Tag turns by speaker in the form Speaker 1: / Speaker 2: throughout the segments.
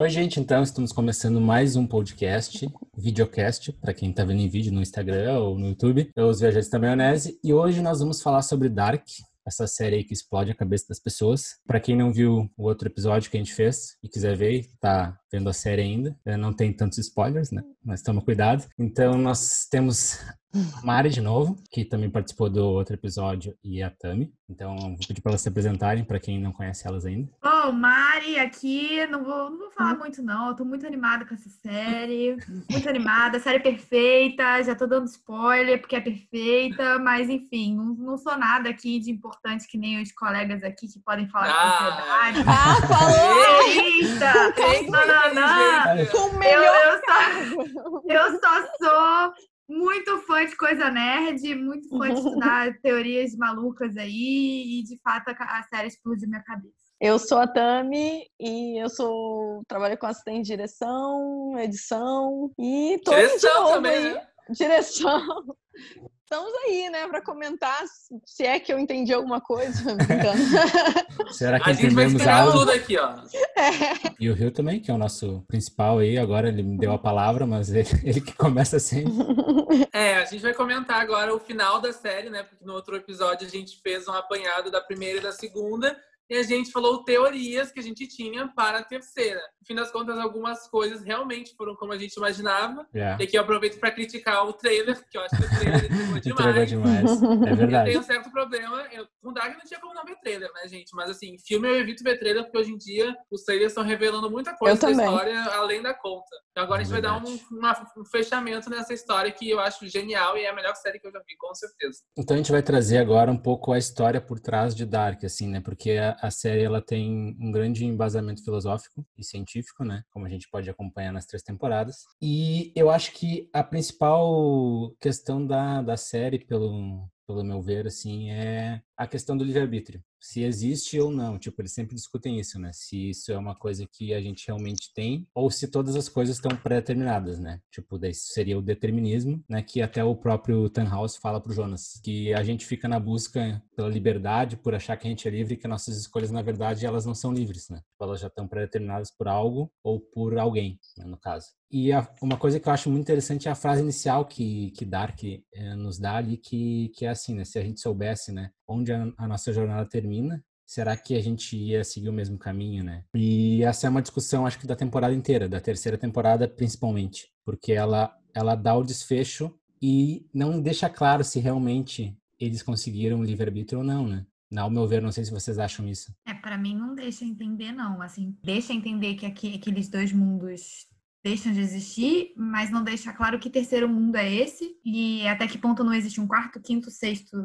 Speaker 1: Oi, gente, então estamos começando mais um podcast, videocast, para quem está vendo em vídeo no Instagram ou no YouTube, eu Os Viajantes da Maionese, e hoje nós vamos falar sobre Dark, essa série aí que explode a cabeça das pessoas. Para quem não viu o outro episódio que a gente fez e quiser ver, tá vendo a série ainda, não tem tantos spoilers, né? Mas toma cuidado. Então nós temos a Mari de novo, que também participou do outro episódio, e a Tami. Então, vou pedir para elas se apresentarem, para quem não conhece elas ainda.
Speaker 2: Bom, Mari aqui, não vou, não vou falar muito não, eu tô muito animada com essa série, muito animada, série perfeita, já tô dando spoiler porque é perfeita, mas enfim, não, não sou nada aqui de importante que nem os colegas aqui que podem falar ah,
Speaker 3: de Ah, falou!
Speaker 2: Eita! Não, não, não! Eu, eu, só, eu só sou muito fã de coisa nerd, muito fã de estudar teorias malucas aí, e de fato a série explodiu minha cabeça.
Speaker 3: Eu sou a Tami e eu sou trabalho com assistente de direção, edição e
Speaker 4: tô direção também,
Speaker 3: aí.
Speaker 4: Né?
Speaker 3: Direção. Estamos aí, né, para comentar se é que eu entendi alguma coisa.
Speaker 1: Será que
Speaker 4: a gente vai esperar tudo aqui, ó.
Speaker 1: É. E o Rio também, que é o nosso principal aí, agora ele me deu a palavra, mas ele, ele que começa sempre.
Speaker 4: É, a gente vai comentar agora o final da série, né? Porque no outro episódio a gente fez um apanhado da primeira e da segunda e a gente falou teorias que a gente tinha para a terceira. No fim das contas, algumas coisas realmente foram como a gente imaginava. Yeah. E aqui eu aproveito para criticar o trailer, que eu acho que o trailer entregou demais.
Speaker 1: demais. É verdade.
Speaker 4: Eu tenho um certo problema. Eu, com Dark não tinha como não ver trailer, né, gente? Mas assim, filme eu evito ver trailer, porque hoje em dia os trailers estão revelando muita coisa da história além da conta. Então agora é a gente verdade. vai dar um, uma, um fechamento nessa história que eu acho genial e é a melhor série que eu já vi, com certeza.
Speaker 1: Então a gente vai trazer agora um pouco a história por trás de Dark, assim, né? Porque a, a série ela tem um grande embasamento filosófico e científico, né? Como a gente pode acompanhar nas três temporadas. E eu acho que a principal questão da, da série, pelo, pelo meu ver, assim, é a questão do livre-arbítrio. Se existe ou não. Tipo, eles sempre discutem isso, né? Se isso é uma coisa que a gente realmente tem ou se todas as coisas estão pré-determinadas, né? Tipo, daí seria o determinismo, né? Que até o próprio Tannhaus fala pro Jonas. Que a gente fica na busca pela liberdade, por achar que a gente é livre que nossas escolhas, na verdade, elas não são livres, né? Tipo, elas já estão pré-determinadas por algo ou por alguém, né, no caso. E a, uma coisa que eu acho muito interessante é a frase inicial que, que Dark eh, nos dá ali, que, que é assim, né? Se a gente soubesse, né? Onde a, a nossa jornada termina, será que a gente ia seguir o mesmo caminho, né? E essa é uma discussão, acho que da temporada inteira, da terceira temporada principalmente, porque ela, ela dá o desfecho e não deixa claro se realmente eles conseguiram livre-arbítrio ou não, né? Ao meu ver, não sei se vocês acham isso.
Speaker 2: É, para mim não deixa entender, não. Assim, deixa entender que aqui, aqueles dois mundos deixam de existir, mas não deixa claro que terceiro mundo é esse e até que ponto não existe um quarto, quinto, sexto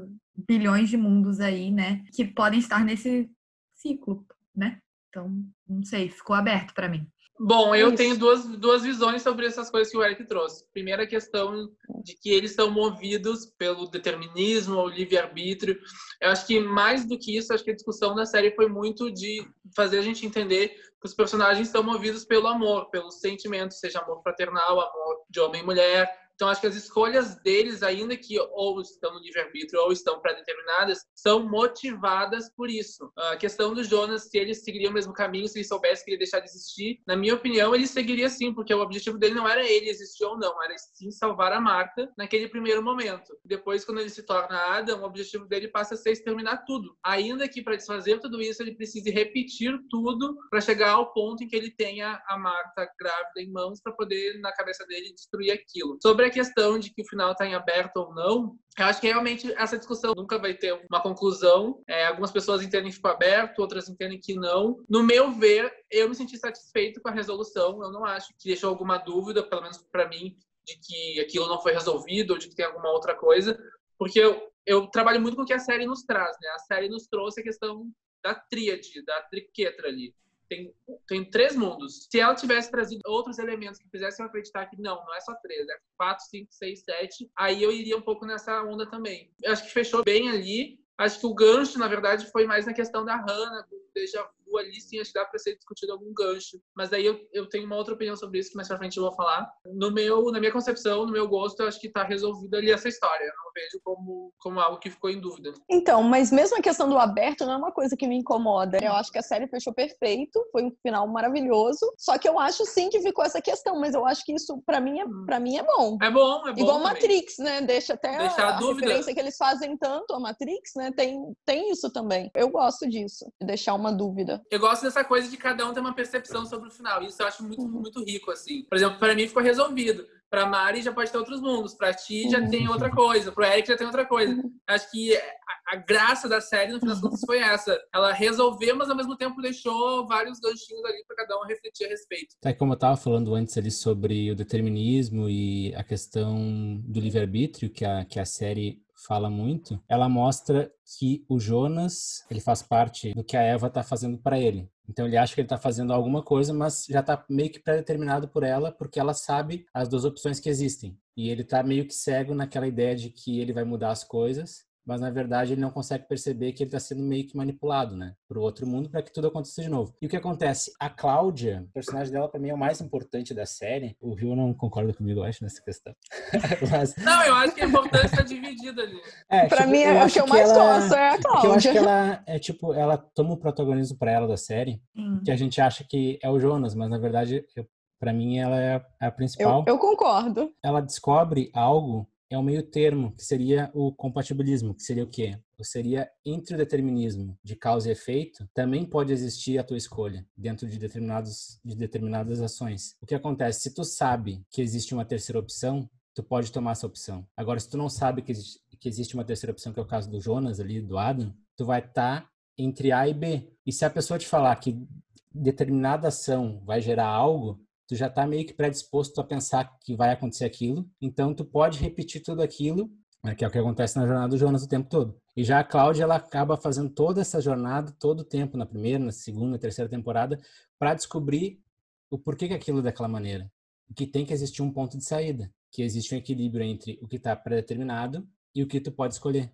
Speaker 2: bilhões de mundos aí, né, que podem estar nesse ciclo, né? Então, não sei, ficou aberto para mim.
Speaker 4: Bom, eu tenho duas, duas visões sobre essas coisas que o Eric trouxe. Primeira questão de que eles são movidos pelo determinismo ou livre-arbítrio. Eu acho que mais do que isso, acho que a discussão da série foi muito de fazer a gente entender que os personagens são movidos pelo amor, pelos sentimentos, seja amor fraternal, amor de homem e mulher, então, acho que as escolhas deles, ainda que ou estão no livre-arbítrio ou estão pré-determinadas, são motivadas por isso. A questão do Jonas, se ele seguiria o mesmo caminho, se ele soubesse que ele ia deixar de existir, na minha opinião, ele seguiria sim, porque o objetivo dele não era ele existir ou não, era sim salvar a Marta naquele primeiro momento. Depois, quando ele se torna Adam, o objetivo dele passa a ser exterminar tudo. Ainda que para desfazer tudo isso, ele precise repetir tudo para chegar ao ponto em que ele tenha a Marta grávida em mãos para poder, na cabeça dele, destruir aquilo. Sobre a questão de que o final está em aberto ou não, eu acho que realmente essa discussão nunca vai ter uma conclusão. É, algumas pessoas entendem que ficou aberto, outras entendem que não. No meu ver, eu me senti satisfeito com a resolução. Eu não acho que deixou alguma dúvida, pelo menos para mim, de que aquilo não foi resolvido ou de que tem alguma outra coisa, porque eu, eu trabalho muito com o que a série nos traz. Né? A série nos trouxe a questão da tríade, da triquetra ali tem, tem três mundos. Se ela tivesse trazido outros elementos que fizessem eu acreditar que não, não é só três, é quatro, cinco, seis, sete, aí eu iria um pouco nessa onda também. Eu acho que fechou bem ali. Acho que o gancho, na verdade, foi mais na questão da Hannah, do déjà vu, ali sim acho que dá para ser discutido algum gancho. Mas daí eu, eu tenho uma outra opinião sobre isso que mais pra frente eu vou falar. No meu, na minha concepção, no meu gosto, eu acho que tá resolvida ali essa história. Eu não vejo como, como algo que ficou em dúvida.
Speaker 3: Então, mas mesmo a questão do aberto não é uma coisa que me incomoda. Eu acho que a série fechou perfeito, foi um final maravilhoso. Só que eu acho sim que ficou essa questão, mas eu acho que isso para mim é para mim é bom.
Speaker 4: É bom, é bom.
Speaker 3: Igual
Speaker 4: também.
Speaker 3: Matrix, né? Deixa até a,
Speaker 4: a dúvida.
Speaker 3: referência que eles fazem tanto a Matrix, né? Tem tem isso também. Eu gosto disso, de deixar uma dúvida.
Speaker 4: Eu gosto dessa coisa de cada um ter uma percepção sobre o final. Isso eu acho muito,
Speaker 3: Uhum.
Speaker 4: muito rico, assim. Por exemplo, para mim ficou resolvido. Pra Mari já pode ter outros mundos. Pra ti já
Speaker 3: Uhum.
Speaker 4: tem outra coisa. Pro Eric já tem outra coisa. Acho que a, a graça da série, no fim das contas, foi essa. Ela resolveu, mas ao mesmo tempo deixou vários ganchinhos ali pra cada um refletir a respeito.
Speaker 1: Tá, como eu estava falando antes ali sobre o determinismo e a questão do livre-arbítrio, que a, que a série fala muito, ela mostra que o Jonas, ele faz parte do que a Eva tá fazendo para ele. Então ele acha que ele tá fazendo alguma coisa, mas já tá meio que pré-determinado por ela, porque ela sabe as duas opções que existem. E ele tá meio que cego naquela ideia de que ele vai mudar as coisas, mas na verdade ele não consegue perceber que ele está sendo meio que manipulado, né, para o outro mundo para que tudo aconteça de novo. E o que acontece? A Cláudia, o personagem dela para mim é o mais importante da série. O Rio não concorda comigo, eu acho, nessa questão. mas,
Speaker 4: Não, eu acho que a importância tá dividida ali.
Speaker 1: é,
Speaker 3: Pra
Speaker 1: tipo,
Speaker 3: mim,
Speaker 1: eu
Speaker 3: é o
Speaker 1: acho
Speaker 3: que eu mais
Speaker 1: ela-
Speaker 3: gosto é a
Speaker 1: Porque eu acho que
Speaker 3: Cláudia.
Speaker 1: ela é tipo, ela toma o protagonismo para ela da série,
Speaker 2: Sim.
Speaker 1: que a gente acha que é o Jonas, mas na verdade, para mim ela é a- a principal
Speaker 3: Eu, eu concordo.
Speaker 1: ela descobre algo, é um meio termo, que seria o compatibilismo, que seria o quê? Seria entre o determinismo de causa e efeito, também pode existir a tua escolha dentro de, determinados, de determinadas ações. O que acontece? Se tu sabe que existe uma terceira opção, tu pode tomar essa opção. Agora, se tu não sabe que existe, que existe uma terceira opção, que é o caso do Jonas ali, do Adam, tu vai estar entre A e B. E se a pessoa te falar que determinada ação vai gerar algo, tu já tá meio que predisposto a pensar que vai acontecer aquilo, então tu pode repetir tudo aquilo, né, que é o que acontece na jornada do Jonas o tempo todo. E já a Cláudia, ela acaba fazendo toda essa jornada todo o tempo, na primeira, na segunda, na terceira temporada, para descobrir o porquê que aquilo é daquela maneira. Que tem que existir um ponto de saída, que existe um equilíbrio entre o que está predeterminado e o que tu pode escolher.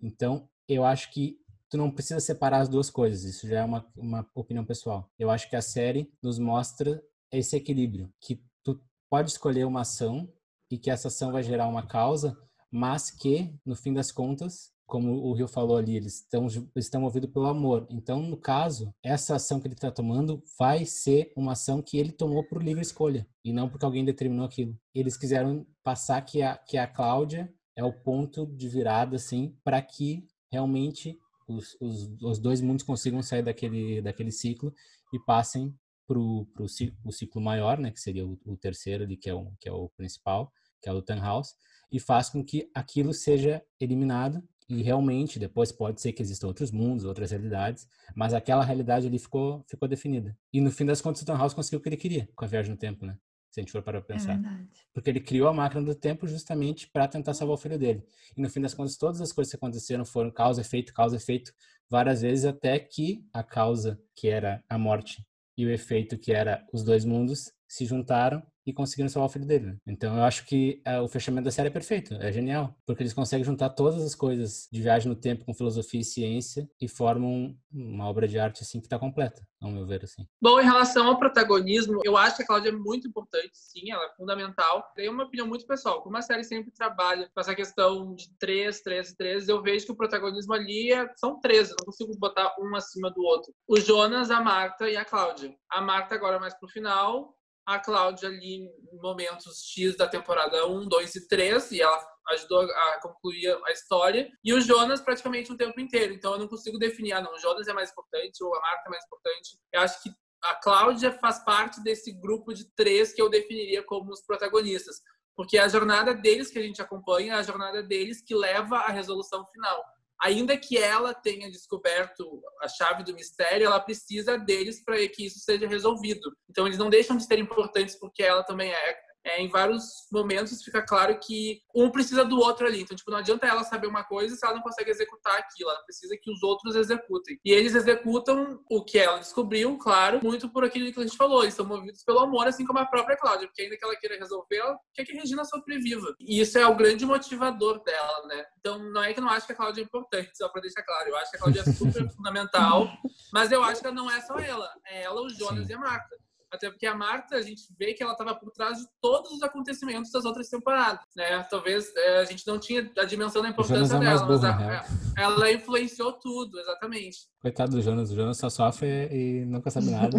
Speaker 1: Então, eu acho que tu não precisa separar as duas coisas, isso já é uma, uma opinião pessoal. Eu acho que a série nos mostra esse equilíbrio, que tu pode escolher uma ação e que essa ação vai gerar uma causa, mas que, no fim das contas, como o Rio falou ali, eles estão estão movidos pelo amor. Então, no caso, essa ação que ele está tomando vai ser uma ação que ele tomou por livre escolha e não porque alguém determinou aquilo. Eles quiseram passar que a que a Cláudia é o ponto de virada, assim, para que realmente os, os, os dois mundos consigam sair daquele daquele ciclo e passem para o ciclo maior, né, que seria o, o terceiro ali, que é o que é o principal, que é o Tannhaus, e faz com que aquilo seja eliminado e realmente depois pode ser que existam outros mundos, outras realidades, mas aquela realidade ali ficou ficou definida. E no fim das contas o Tannhaus conseguiu o que ele queria com a viagem no tempo, né? Se a gente for para
Speaker 2: É
Speaker 1: pensar.
Speaker 2: verdade.
Speaker 1: Porque ele criou a máquina do tempo justamente para tentar salvar o filho dele. E no fim das contas, todas as coisas que aconteceram foram causa, efeito, causa, efeito, várias vezes, até que a causa, que era a morte, e o efeito, que era os dois mundos, se juntaram e conseguiram salvar o filho dele. né? Então eu acho que eh, o fechamento da série é perfeito, é genial, porque eles conseguem juntar todas as coisas de viagem no tempo com filosofia e ciência e formam uma obra de arte assim que está completa, ao meu ver assim.
Speaker 4: Bom, em relação ao protagonismo, eu acho que a Cláudia é muito importante, sim, ela é fundamental. Tem uma opinião muito pessoal. Como a série sempre trabalha com essa questão de três, três, três, eu vejo que o protagonismo ali é- são três, eu não consigo botar um acima do outro. O Jonas, a Marta e a Cláudia. A Marta agora mais pro final, a Cláudia ali em momentos X da temporada 1, 2 e 3, e ela ajudou a concluir a história, e o Jonas praticamente o tempo inteiro. Então eu não consigo definir, ah, não, o Jonas é mais importante ou a Marta é mais importante. Eu acho que a Cláudia faz parte desse grupo de três que eu definiria como os protagonistas. Porque é a jornada deles que a gente acompanha, é a jornada deles que leva à resolução final. Ainda que ela tenha descoberto a chave do mistério, ela precisa deles para que isso seja resolvido. Então eles não deixam de ser importantes porque ela também é. É, em vários momentos fica claro que um precisa do outro ali. Então, tipo, não adianta ela saber uma coisa se ela não consegue executar aquilo. Ela precisa que os outros executem. E eles executam o que ela descobriu, claro, muito por aquilo que a gente falou. Eles são movidos pelo amor, assim como a própria Cláudia, porque ainda que ela queira resolver, ela quer que a Regina sobreviva. E isso é o grande motivador dela, né? Então, não é que eu não acho que a Cláudia é importante, só pra deixar claro. Eu acho que a Cláudia é super fundamental, mas eu acho que não é só ela. É ela, o Jonas Sim. e a Marta. Até porque a Marta, a gente vê que ela estava por trás de todos os acontecimentos das outras temporadas, né? Talvez é, a gente não tinha a dimensão da importância é dela, burro, mas a, ela influenciou tudo, exatamente.
Speaker 1: Coitado do Jonas, o Jonas só sofre e nunca sabe nada.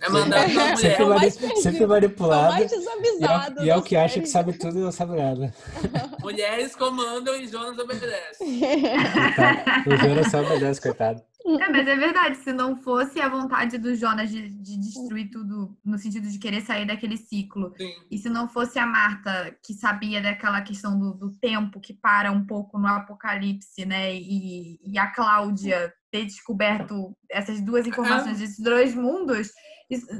Speaker 4: é mandado
Speaker 1: é, sempre, mani sempre manipulado.
Speaker 3: mais desavisado
Speaker 1: e é, e é o que acha que sabe tudo e não sabe nada.
Speaker 4: Mulheres comandam e Jonas obedece.
Speaker 1: o Jonas só obedece, coitado.
Speaker 2: É, mas é verdade, se não fosse a vontade do Jonas de, de destruir tudo, no sentido de querer sair daquele ciclo,
Speaker 4: Sim.
Speaker 2: e se não fosse a Marta, que sabia daquela questão do, do tempo que para um pouco no apocalipse, né, e, e a Cláudia ter descoberto essas duas informações desses dois mundos,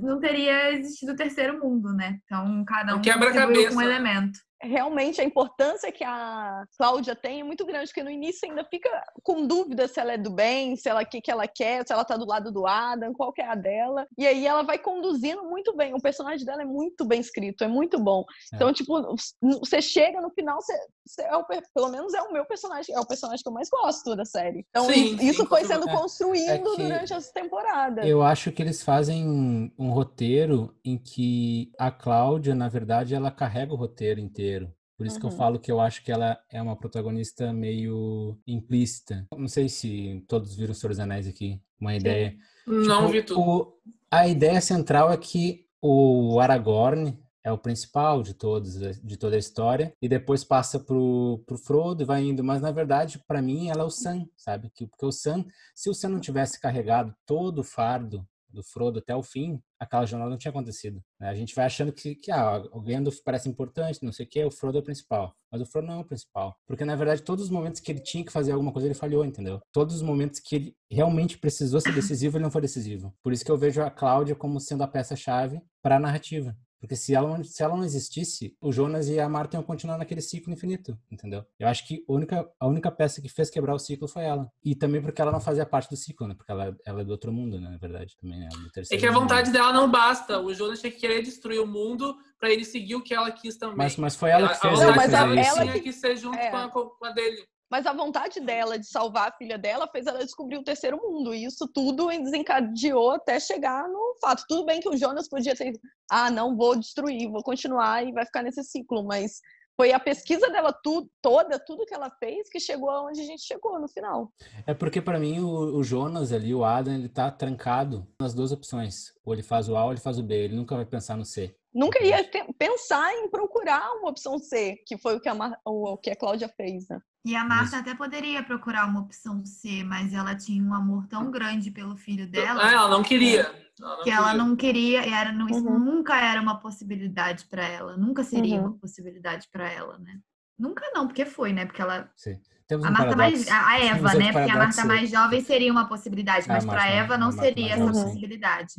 Speaker 2: não teria existido o terceiro mundo, né? Então, cada um
Speaker 4: contribuiu
Speaker 2: com um elemento
Speaker 3: realmente a importância que a Cláudia tem é muito grande, porque no início ainda fica com dúvida se ela é do bem, se ela que que ela quer, se ela tá do lado do Adam, qual que é a dela. E aí ela vai conduzindo muito bem. O personagem dela é muito bem escrito, é muito bom. É. Então, tipo, você chega no final, você, você é o, pelo menos é o meu personagem, é o personagem que eu mais gosto da série. Então, sim, isso sim, foi sendo é, construído é durante as temporadas.
Speaker 1: Eu acho que eles fazem um roteiro em que a Cláudia, na verdade, ela carrega o roteiro inteiro por isso uhum. que eu uhum. falo que eu acho que ela é uma protagonista meio implícita. Não sei se todos viram o Senhor dos Anéis aqui. Uma Sim. ideia.
Speaker 4: Não tipo, vi tudo. O,
Speaker 1: a ideia central é que o Aragorn é o principal de todos de toda a história e depois passa pro, pro Frodo e vai indo mas na verdade para mim ela é o Sam sabe que porque o Sam se o Sam não tivesse carregado todo o fardo do Frodo até o fim, aquela jornada não tinha acontecido. Né? A gente vai achando que, que ah, o Gandalf parece importante, não sei o que, o Frodo é o principal. Mas o Frodo não é o principal. Porque, na verdade, todos os momentos que ele tinha que fazer alguma coisa, ele falhou, entendeu? Todos os momentos que ele realmente precisou ser decisivo, ele não foi decisivo. Por isso que eu vejo a Cláudia como sendo a peça-chave para a narrativa. Porque se ela, se ela não existisse, o Jonas e a Marta iam continuar naquele ciclo infinito, entendeu? Eu acho que a única, a única peça que fez quebrar o ciclo foi ela. E também porque ela não fazia parte do ciclo, né? Porque ela, ela é do outro mundo, né? Na verdade, também. Né?
Speaker 4: É, é que a vontade dela não basta. O Jonas tinha que querer destruir o mundo para ele seguir o que ela quis também.
Speaker 1: Mas, mas foi ela que fez.
Speaker 3: A, a mas ela,
Speaker 4: ela tinha que ser junto é. com, a, com a dele.
Speaker 3: Mas a vontade dela de salvar a filha dela fez ela descobrir o terceiro mundo. E isso tudo desencadeou até chegar no fato. Tudo bem que o Jonas podia ter, ah, não vou destruir, vou continuar e vai ficar nesse ciclo, mas foi a pesquisa dela tu, toda, tudo que ela fez, que chegou aonde a gente chegou no final.
Speaker 1: É porque para mim o, o, Jonas ali, o Adam, ele tá trancado nas duas opções. Ou ele faz o A ou ele faz o B. Ele nunca vai pensar no C.
Speaker 3: Nunca ia pensar em procurar uma opção C, que foi o que a, o que a Cláudia fez, né?
Speaker 2: E a Marta até poderia procurar uma opção C, mas ela tinha um amor tão grande pelo filho dela.
Speaker 4: Ah, ela não queria.
Speaker 2: Ela não que ela não queria, era, não, isso uhum. nunca era uma possibilidade para ela, nunca seria uhum. uma possibilidade para ela, né? Nunca não, porque foi, né? Porque ela.
Speaker 1: Sim.
Speaker 2: Temos a Marta mais, a Eva, né? Porque a Marta mais jovem seria uma possibilidade, mas para Eva não seria essa possibilidade.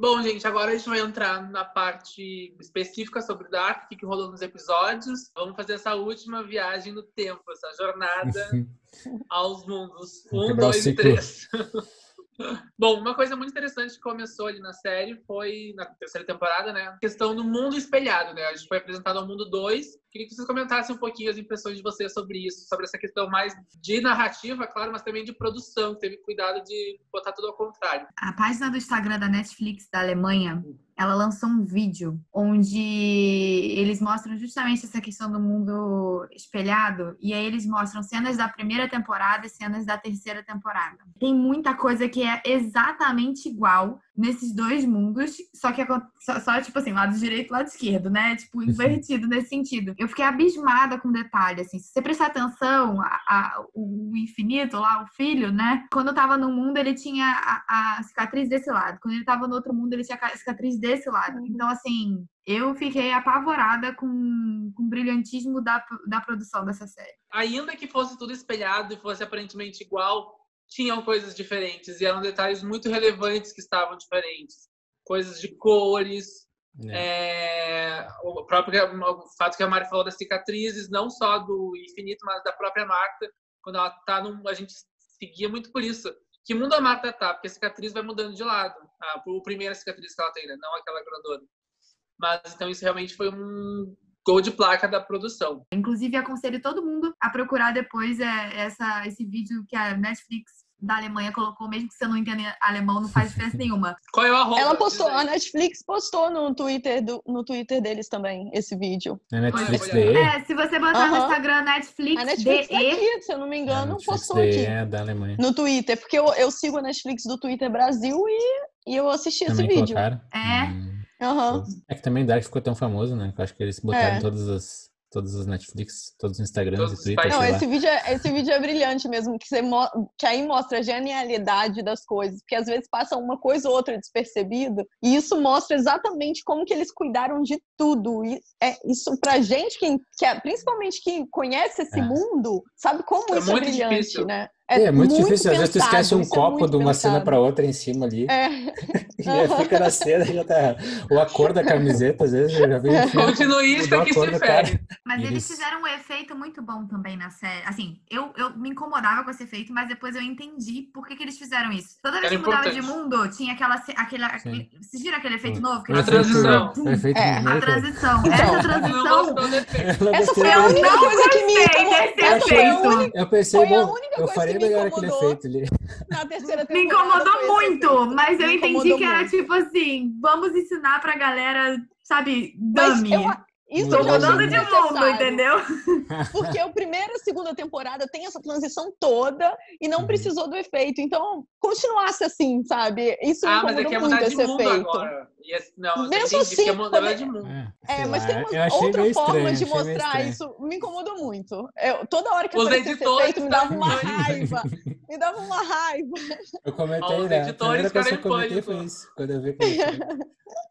Speaker 4: Bom, gente, agora a gente vai entrar na parte específica sobre o Dark, o que rolou nos episódios. Vamos fazer essa última viagem no tempo, essa jornada aos mundos. Um, dois e três. Bom, uma coisa muito interessante que começou ali na série foi, na terceira temporada, né? A questão do mundo espelhado, né? A gente foi apresentado ao mundo 2 Queria que vocês comentassem um pouquinho as impressões de vocês sobre isso, sobre essa questão mais de narrativa, claro, mas também de produção, que teve cuidado de botar tudo ao contrário.
Speaker 2: A página do Instagram da Netflix da Alemanha, ela lançou um vídeo onde eles mostram justamente essa questão do mundo espelhado e aí eles mostram cenas da primeira temporada e cenas da terceira temporada. Tem muita coisa que é exatamente igual nesses dois mundos, só que só, só tipo assim, lado direito e lado esquerdo, né? Tipo, invertido nesse sentido. Eu fiquei abismada com o detalhe, assim. Se você prestar atenção, a, a, o infinito lá, o filho, né? Quando eu tava no mundo, ele tinha a, a cicatriz desse lado. Quando ele tava no outro mundo, ele tinha a cicatriz desse lado. Uhum. Então, assim, eu fiquei apavorada com, com o brilhantismo da, da produção dessa série.
Speaker 4: Ainda que fosse tudo espelhado e fosse aparentemente igual, tinham coisas diferentes e eram detalhes muito relevantes que estavam diferentes. Coisas de cores, É, o próprio o fato que a Mari falou das cicatrizes, não só do infinito, mas da própria Marta, quando ela tá num, a gente seguia muito por isso. Que mundo a Marta tá? Porque a cicatriz vai mudando de lado. A, a primeira cicatriz que ela tem, né? não aquela grandona. Mas então isso realmente foi um gol de placa da produção.
Speaker 2: Inclusive, aconselho todo mundo a procurar depois é, essa, esse vídeo que a Netflix da Alemanha colocou, mesmo que você não entenda alemão, não faz diferença nenhuma.
Speaker 4: Qual é o arroba?
Speaker 3: Ela postou, a Netflix postou no Twitter, do, no Twitter deles também, esse vídeo.
Speaker 1: Na Netflix DE?
Speaker 2: É, se você botar no. Instagram Netflix,
Speaker 3: A Netflix tá
Speaker 2: DE,
Speaker 3: aqui, se eu não me engano, postou
Speaker 1: DE
Speaker 3: aqui.
Speaker 1: é da Alemanha.
Speaker 3: No Twitter, porque eu, eu sigo a Netflix do Twitter Brasil e, e eu assisti esse
Speaker 1: Também
Speaker 3: vídeo.
Speaker 1: colocaram?
Speaker 2: É.
Speaker 1: Hum.
Speaker 3: Aham.
Speaker 1: É que também Dark ficou tão famoso, né? Que eu acho que eles botaram
Speaker 3: É.
Speaker 1: em todas as, todas as Netflix, todos os Instagrams
Speaker 4: Todos
Speaker 1: e
Speaker 4: os
Speaker 1: Twitter.
Speaker 3: Não, esse vídeo, é, esse vídeo é brilhante mesmo, que, você mo- que aí mostra a genialidade das coisas, porque às vezes passa uma coisa ou outra despercebida, e isso mostra exatamente como que eles cuidaram de tudo. E é, isso pra gente, que, que é, principalmente quem conhece esse
Speaker 1: É.
Speaker 3: mundo, sabe como
Speaker 4: É
Speaker 3: isso é brilhante,
Speaker 4: difícil.
Speaker 3: né?
Speaker 1: É, muito, difícil, às vezes tu
Speaker 3: pensado,
Speaker 1: esquece um
Speaker 3: é
Speaker 1: copo
Speaker 3: muito
Speaker 1: de uma cena
Speaker 3: pensado.
Speaker 1: pra outra em cima ali.
Speaker 3: É,
Speaker 1: E aí fica na cena e já tá. Ou a cor da camiseta, às vezes eu já vi filme,
Speaker 4: Continuista
Speaker 1: a
Speaker 4: que se fere.
Speaker 2: Mas eles
Speaker 1: Eles-
Speaker 2: fizeram um efeito muito bom também na série. Assim, eu, eu me incomodava com esse efeito, mas depois eu entendi por que, que eles fizeram isso. Toda vez
Speaker 4: Era
Speaker 2: que mudava de
Speaker 4: importante.
Speaker 2: mundo, tinha aquela. aquela aquele, vocês viram aquele efeito novo? Que ela-
Speaker 1: efeito-
Speaker 4: transição.
Speaker 3: É,
Speaker 2: A transição.
Speaker 3: Então,
Speaker 2: Essa transição.
Speaker 3: essa foi a
Speaker 1: muito.
Speaker 3: única coisa que me incomodou.
Speaker 2: desse
Speaker 3: Essa foi a
Speaker 2: efeito.
Speaker 3: única
Speaker 1: Eu pensei,
Speaker 3: a
Speaker 1: bom, eu
Speaker 3: coisa
Speaker 1: melhor aquele
Speaker 3: incomodou.
Speaker 1: efeito ali.
Speaker 3: na terceira
Speaker 2: Me incomodou muito, mas eu entendi que era
Speaker 3: muito.
Speaker 2: tipo assim: vamos ensinar pra galera, sabe,
Speaker 3: Mas
Speaker 2: dummy.
Speaker 3: eu, isso
Speaker 1: Tô
Speaker 3: eu
Speaker 2: Mudando de mundo, entendeu?
Speaker 3: Porque a primeira e a segunda temporada tem essa transição toda e não
Speaker 1: Uhum.
Speaker 3: precisou do efeito. Então, continuasse assim, sabe? Isso me
Speaker 4: Ah, mas é que ia
Speaker 3: muito
Speaker 4: mudar de
Speaker 3: esse
Speaker 4: mundo
Speaker 3: efeito.
Speaker 4: agora. Ia- não, eu
Speaker 3: Mesmo
Speaker 4: entendi,
Speaker 3: assim,
Speaker 4: mudar de mundo.
Speaker 1: É,
Speaker 3: É, mas tem
Speaker 1: eu
Speaker 3: uma outra forma
Speaker 1: estranho,
Speaker 3: de mostrar isso. Me incomodou muito. Eu, toda hora que
Speaker 4: Os
Speaker 3: aparecia esse efeito, me dava uma raiva. Me dava uma raiva.
Speaker 1: Eu comentei,
Speaker 4: Ó, os
Speaker 1: né? A
Speaker 4: editores
Speaker 1: eu
Speaker 4: ficaram em pânico.
Speaker 1: foi isso. Quando eu vi que.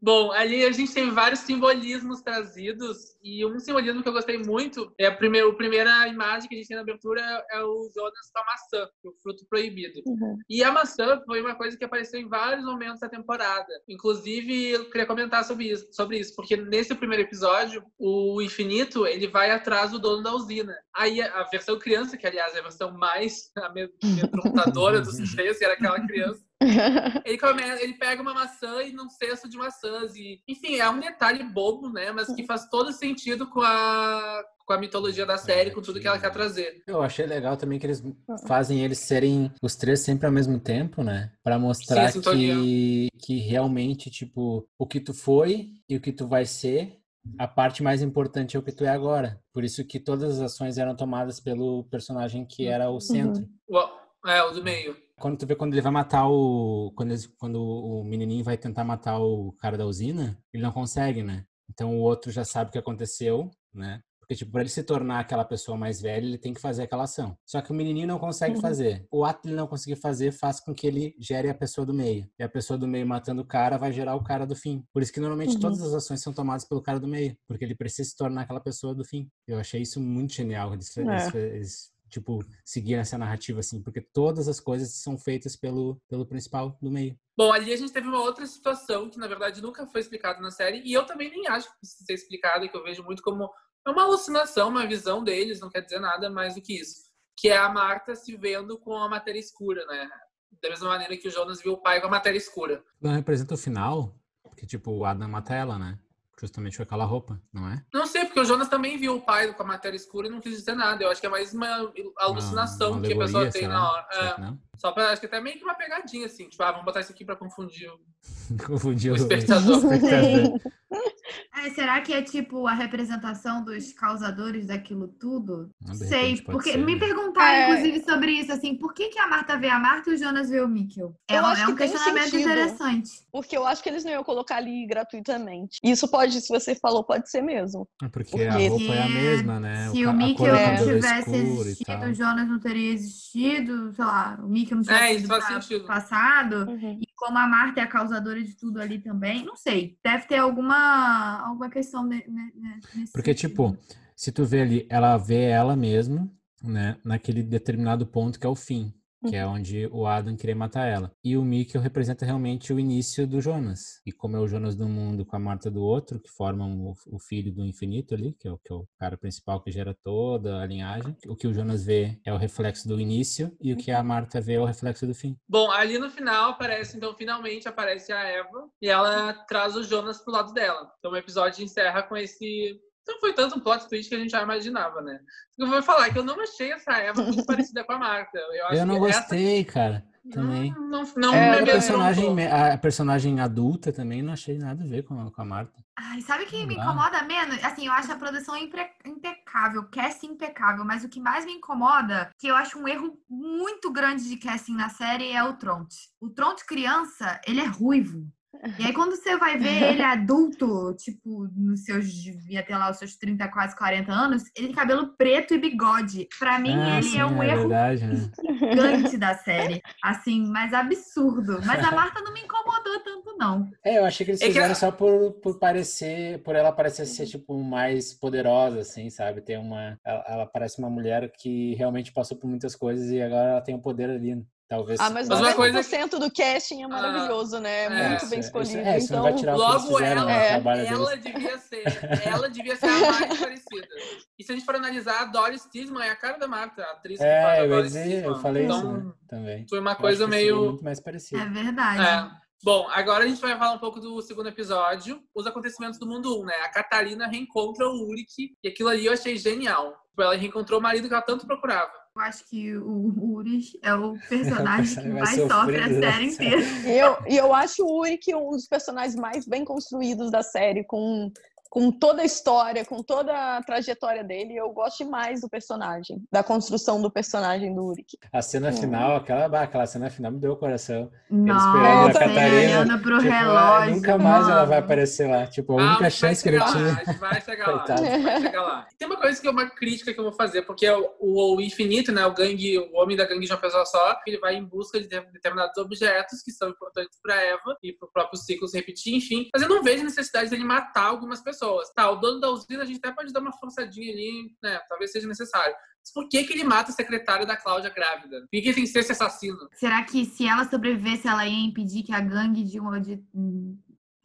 Speaker 4: Bom, ali a gente tem vários simbolismos trazidos e um simbolismo que eu gostei muito é a primeira, a primeira imagem que a gente tem na abertura é o Jonas com a maçã, o fruto proibido. E a maçã foi uma coisa que apareceu em vários momentos da temporada. Inclusive, eu queria comentar sobre isso, sobre isso porque nesse primeiro episódio, o Infinito ele vai atrás do dono da usina. Aí a, a versão criança, que aliás é a versão mais amedrontadora dos três, que era aquela criança, ele, come, ele pega uma maçã e num cesto de maçãs. E, enfim, é um detalhe bobo, né? Mas que faz todo sentido com a, com a mitologia da série, com tudo que ela quer trazer.
Speaker 1: Eu achei legal também que eles fazem eles serem os três sempre ao mesmo tempo, né? Pra mostrar
Speaker 4: Sim,
Speaker 1: que, que realmente, tipo, o que tu foi e o que tu vai ser, a parte mais importante é o que tu é agora. Por isso que todas as ações eram tomadas pelo personagem que era o centro.
Speaker 4: O, é, o do meio.
Speaker 1: Quando tu vê quando ele vai matar o. Quando, eles- quando o menininho vai tentar matar o cara da usina, ele não consegue, né? Então o outro já sabe o que aconteceu, né? Porque, tipo, pra ele se tornar aquela pessoa mais velha, ele tem que fazer aquela ação. Só que o menininho não consegue
Speaker 3: Uhum.
Speaker 1: fazer. O ato de ele não conseguir fazer faz com que ele gere a pessoa do meio. E a pessoa do meio matando o cara vai gerar o cara do fim. Por isso que normalmente
Speaker 3: Uhum.
Speaker 1: todas as ações são tomadas pelo cara do meio. Porque ele precisa se tornar aquela pessoa do fim. Eu achei isso muito genial. Eles,
Speaker 3: É.
Speaker 1: eles- eles, tipo, seguir essa narrativa assim. Porque todas as coisas são feitas pelo, pelo principal do meio.
Speaker 4: Bom, ali a gente teve uma outra situação que, na verdade, nunca foi explicada na série. E eu também nem acho que precisa ser explicada, que eu vejo muito como é uma alucinação, uma visão deles, não quer dizer nada mais do que isso. Que é a Marta se vendo com a matéria escura, né? Da mesma maneira que o Jonas viu o pai com a matéria escura.
Speaker 1: Não representa o final, porque, tipo, o Adam mata ela, né? Justamente com aquela roupa, não é?
Speaker 4: Não sei, porque o Jonas também viu o pai com a matéria escura e não quis dizer nada. Eu acho que é mais uma alucinação
Speaker 1: Uma- uma
Speaker 4: que a pessoa tem na hora. É, só pra, acho que até meio que uma pegadinha, assim. Tipo, ah, vamos botar isso aqui pra confundir o
Speaker 1: Confundiu
Speaker 4: o espectador.
Speaker 1: espectador.
Speaker 2: É, será que é tipo a representação dos causadores daquilo tudo?
Speaker 1: Ah, de
Speaker 2: Sei, porque
Speaker 1: ser,
Speaker 2: me
Speaker 1: né?
Speaker 2: perguntaram,
Speaker 3: É.
Speaker 2: inclusive, sobre isso, assim, por que, que a Marta vê a Marta e o Jonas vê o Mikkel? É,
Speaker 3: Eu
Speaker 2: um,
Speaker 3: acho
Speaker 2: é um questionamento
Speaker 3: sentido.
Speaker 2: interessante.
Speaker 3: Porque eu acho que eles não iam colocar ali gratuitamente. Isso pode, se você falou, pode ser mesmo.
Speaker 1: É porque,
Speaker 3: Porque
Speaker 1: a roupa é a mesma, né?
Speaker 2: Se o
Speaker 1: a
Speaker 2: Mikkel não
Speaker 1: é
Speaker 2: tivesse existido, o Jonas não teria existido, sei lá, o Mikkel não tivesse
Speaker 4: É,
Speaker 2: pa-
Speaker 4: sentido.
Speaker 2: passado. E como a Marta é a causadora de tudo ali também, não sei. Deve ter alguma, alguma questão ne- ne- ne- nesse
Speaker 1: Porque,
Speaker 2: sentido.
Speaker 1: tipo, se tu vê ali, ela vê ela mesma, né? Naquele determinado ponto que é o fim. Que é onde o Adam queria matar ela. E o Mikkel representa realmente o início do Jonas. E como é o Jonas do mundo com a Marta do outro, que formam o, o filho do infinito ali, que é, o, que é o cara principal que gera toda a linhagem. O que o Jonas vê é o reflexo do início e o que a Marta vê é o reflexo do fim.
Speaker 4: Bom, ali no final aparece, então finalmente aparece a Eva e ela traz o Jonas pro lado dela. Então o episódio encerra com esse não foi tanto um plot twist que a gente já imaginava, né? Eu vou falar que eu não achei essa Eva muito parecida com a Marta.
Speaker 1: Eu, eu não gostei, essa... cara. Também.
Speaker 4: Não, não, não
Speaker 1: é, a, personagem, a personagem adulta também não achei nada a ver com a, com a Marta.
Speaker 2: Ai, sabe o que me incomoda menos? Assim, eu acho a produção impre... impecável, casting impecável, mas o que mais me incomoda, que eu acho um erro muito grande de casting na série, é o Tronte. O Tronte criança, ele é ruivo. E aí, quando você vai ver ele adulto, tipo, nos seus, devia ter lá os seus 30, quase 40 anos, ele tem cabelo preto e bigode. Pra mim, ah, ele é sim, é um é erro verdade, né? gigante da série. Assim, mas absurdo. Mas a Marta não me incomodou tanto, não.
Speaker 1: É, eu achei que eles fizeram é que... só por, por parecer, por ela parecer ser, tipo, mais poderosa, assim, sabe? Tem uma. Ela, ela parece uma mulher que realmente passou por muitas coisas e agora ela tem o um poder ali. Talvez.
Speaker 3: Ah, mas 90% coisa... do casting é ah, maravilhoso, ah, né? É, Muito bem escolhido. É,
Speaker 1: então, vai tirar logo
Speaker 4: fizeram, ela, é, ela devia ser, ela devia ser a mais parecida. E se a gente for analisar, a Doris Tisman é a cara da Marta, a atriz
Speaker 1: é, que faz a eu Doris dizer, Eu falei então, isso né? também.
Speaker 4: Foi uma coisa meio
Speaker 1: muito mais parecida.
Speaker 2: É verdade.
Speaker 4: É. Bom, agora a gente vai falar um pouco do segundo episódio, os acontecimentos do mundo 1, né? A Catarina reencontra o Uric, e aquilo ali eu achei genial. Ela reencontrou o marido que ela tanto procurava.
Speaker 2: Eu acho que o Uri é o personagem que mais sofre a série inteira.
Speaker 3: E eu, eu acho o Uri um dos personagens mais bem construídos da série, com com toda a história, com toda a trajetória dele, eu gosto mais do personagem, da construção do personagem do Uric.
Speaker 1: A cena final, aquela, aquela cena final me deu o coração.
Speaker 2: Nossa, a Catarina pro tipo, relógio.
Speaker 1: Nunca mais mano. ela vai aparecer lá. Tipo, a única ah, chance que ele tinha.
Speaker 4: Vai chegar lá, vai chegar lá. Tem uma coisa que é uma crítica que eu vou fazer, porque é o, o infinito, né, o gangue, o homem da gangue de uma pessoa só, ele vai em busca de determinados objetos que são importantes para Eva e para o próprio ciclo se repetir, enfim. Mas eu não vejo necessidade dele matar algumas pessoas pessoas. Tá, o dono da usina a gente até pode dar uma forçadinha ali, né? Talvez seja necessário. Mas por que, que ele mata a secretária da Cláudia grávida? Por que, tem que ser esse assassino?
Speaker 2: Será que se ela sobrevivesse, ela ia impedir que a gangue de uma. De,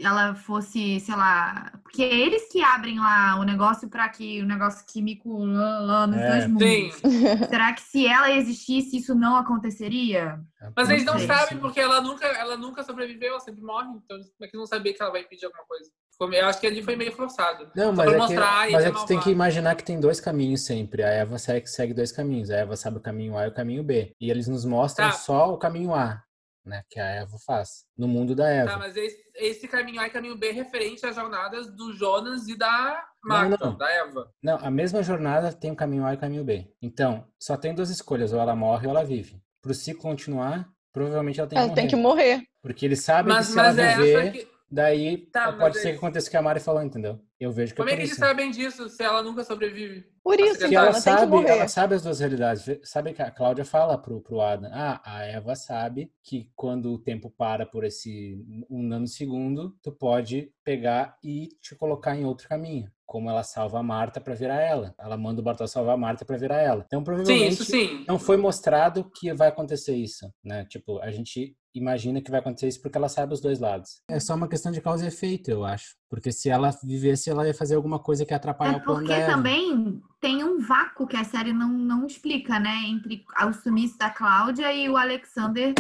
Speaker 2: ela fosse, sei lá. Porque é eles que abrem lá o negócio para que o negócio químico lá nos é. dois mundos. Sim. Será que se ela existisse, isso não aconteceria?
Speaker 4: Mas eles não sabem, porque ela nunca, ela nunca sobreviveu, ela sempre morre. Então, como é que não sabia que ela vai impedir alguma coisa? Eu acho que ali foi meio forçado.
Speaker 1: Não, mas é, mostrar que, mas é que você tem que imaginar que tem dois caminhos sempre. A Eva segue, segue dois caminhos. A Eva sabe o caminho A e o caminho B. E eles nos mostram tá. só o caminho A, né? Que a Eva faz. No mundo da Eva.
Speaker 4: Tá, mas esse, esse caminho A e caminho B referente às jornadas do Jonas e da Marta, não, não. da Eva.
Speaker 1: Não, a mesma jornada tem o caminho A e o caminho B. Então, só tem duas escolhas. Ou ela morre ou ela vive. Para o ciclo continuar, provavelmente ela tem que
Speaker 3: ela
Speaker 1: morrer.
Speaker 3: tem que morrer.
Speaker 1: Porque eles sabem mas, que se ela é viver... Que Daí tá, pode ser que aconteça o que a Mari falou, entendeu? Eu vejo que
Speaker 4: Como
Speaker 1: é,
Speaker 4: é que eles sabem disso se ela nunca sobrevive?
Speaker 3: Por isso,
Speaker 1: que ela, ela sabe, ela sabe as duas realidades. Sabe que a Cláudia fala pro, pro Adam, ah, a Eva sabe que quando o tempo para por esse um nanosegundo, tu pode pegar e te colocar em outro caminho como ela salva a Marta para virar ela. Ela manda o Bartol salvar a Marta para virar ela. Então, provavelmente,
Speaker 4: sim, sim.
Speaker 1: não foi mostrado que vai acontecer isso, né? Tipo, a gente imagina que vai acontecer isso porque ela sabe os dois lados. É só uma questão de causa e efeito, eu acho. Porque se ela vivesse, ela ia fazer alguma coisa que atrapalhar
Speaker 2: é
Speaker 1: o plano.
Speaker 2: Porque também tem um vácuo que a série não, não explica, né? Entre o sumiço da Cláudia e o Alexander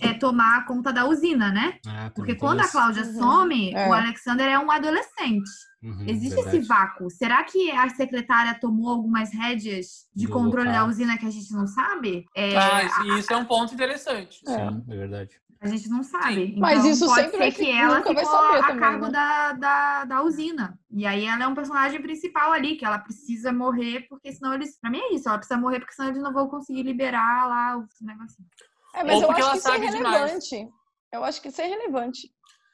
Speaker 2: é, tomar conta da usina, né? Ah, porque quando isso. a Cláudia uhum. some, é. o Alexander é um adolescente. Uhum, Existe verdade. esse vácuo. Será que a secretária tomou algumas rédeas de Do controle local. da usina que a gente não sabe?
Speaker 4: É, ah, isso, é um ponto interessante.
Speaker 1: Sim, é, é verdade.
Speaker 2: A gente não sabe. Então,
Speaker 3: Mas isso
Speaker 2: pode
Speaker 3: sempre
Speaker 2: ser que ela ficou a também, cargo né? da, da, da usina. E aí ela é um personagem principal ali, que ela precisa morrer, porque senão eles. Pra mim é isso, ela precisa morrer, porque senão eles não vão conseguir liberar lá o negocinho.
Speaker 3: É, mas Ou eu acho que isso é relevante. Demais. Eu acho que isso é relevante.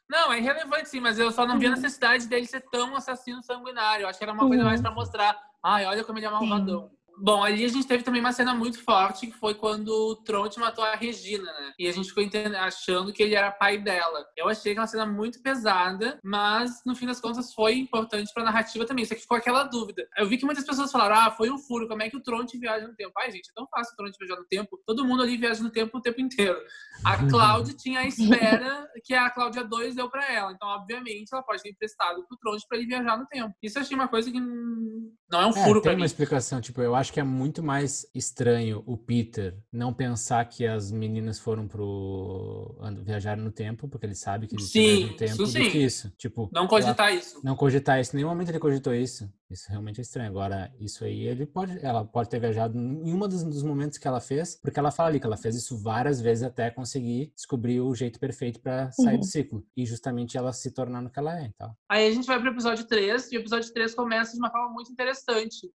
Speaker 4: Não, é irrelevante sim, mas eu só não vi a uhum. necessidade dele ser tão assassino sanguinário. Eu acho que era uma coisa mais pra mostrar. Ai, olha como ele é malvadão. Bom, ali a gente teve também uma cena muito forte, que foi quando o Tronte matou a Regina, né? E a gente ficou achando que ele era pai dela. Eu achei aquela cena muito pesada, mas no fim das contas foi importante pra narrativa também. Só que ficou aquela dúvida. Eu vi que muitas pessoas falaram, ah, foi um furo, como é que o Tronte viaja no tempo? Ai, gente, é tão fácil o Tronte viajar no tempo. Todo mundo ali viaja no tempo o tempo inteiro. A Cláudia tinha a espera que a Cláudia 2 deu pra ela. Então, obviamente, ela pode ter emprestado pro Tronte pra ele viajar no tempo. Isso eu achei uma coisa que não é um furo
Speaker 1: é,
Speaker 4: pra
Speaker 1: tem
Speaker 4: mim.
Speaker 1: uma explicação, tipo, eu acho que é muito mais estranho o Peter não pensar que as meninas foram pro viajar no tempo, porque ele sabe que eles
Speaker 4: sim,
Speaker 1: no tempo
Speaker 4: isso sim.
Speaker 1: do que isso. Tipo,
Speaker 4: não cogitar ela, isso.
Speaker 1: Não cogitar isso. Em nenhum momento ele cogitou isso. Isso realmente é estranho. Agora, isso aí, ele pode, ela pode ter viajado em um dos, dos momentos que ela fez, porque ela fala ali que ela fez isso várias vezes até conseguir descobrir o jeito perfeito para sair uhum. do ciclo. E justamente ela se tornar no que ela é. Então.
Speaker 4: Aí a gente vai pro episódio 3, e o episódio 3 começa de uma forma muito interessante,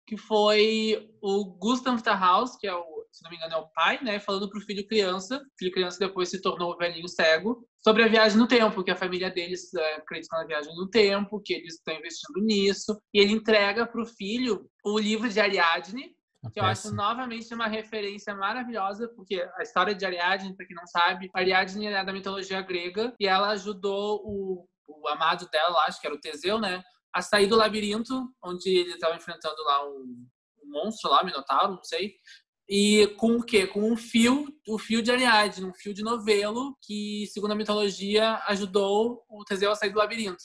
Speaker 4: que foi o Gustav Tahaus, que é o, se não me engano, é o pai, né, falando pro filho criança, o filho criança depois se tornou o velhinho cego, sobre a viagem no tempo, que a família deles é, acredita na viagem no tempo, que eles estão investindo nisso, e ele entrega para o filho o livro de Ariadne, que eu acho novamente uma referência maravilhosa, porque a história de Ariadne, para quem não sabe, Ariadne é da mitologia grega e ela ajudou o, o amado dela, acho que era o Teseu, né, a sair do labirinto, onde ele estava enfrentando lá um, um monstro lá, Minotauro, não sei, e com o quê? Com um fio, o fio de Ariadne, um fio de novelo que, segundo a mitologia, ajudou o Teseu a sair do labirinto.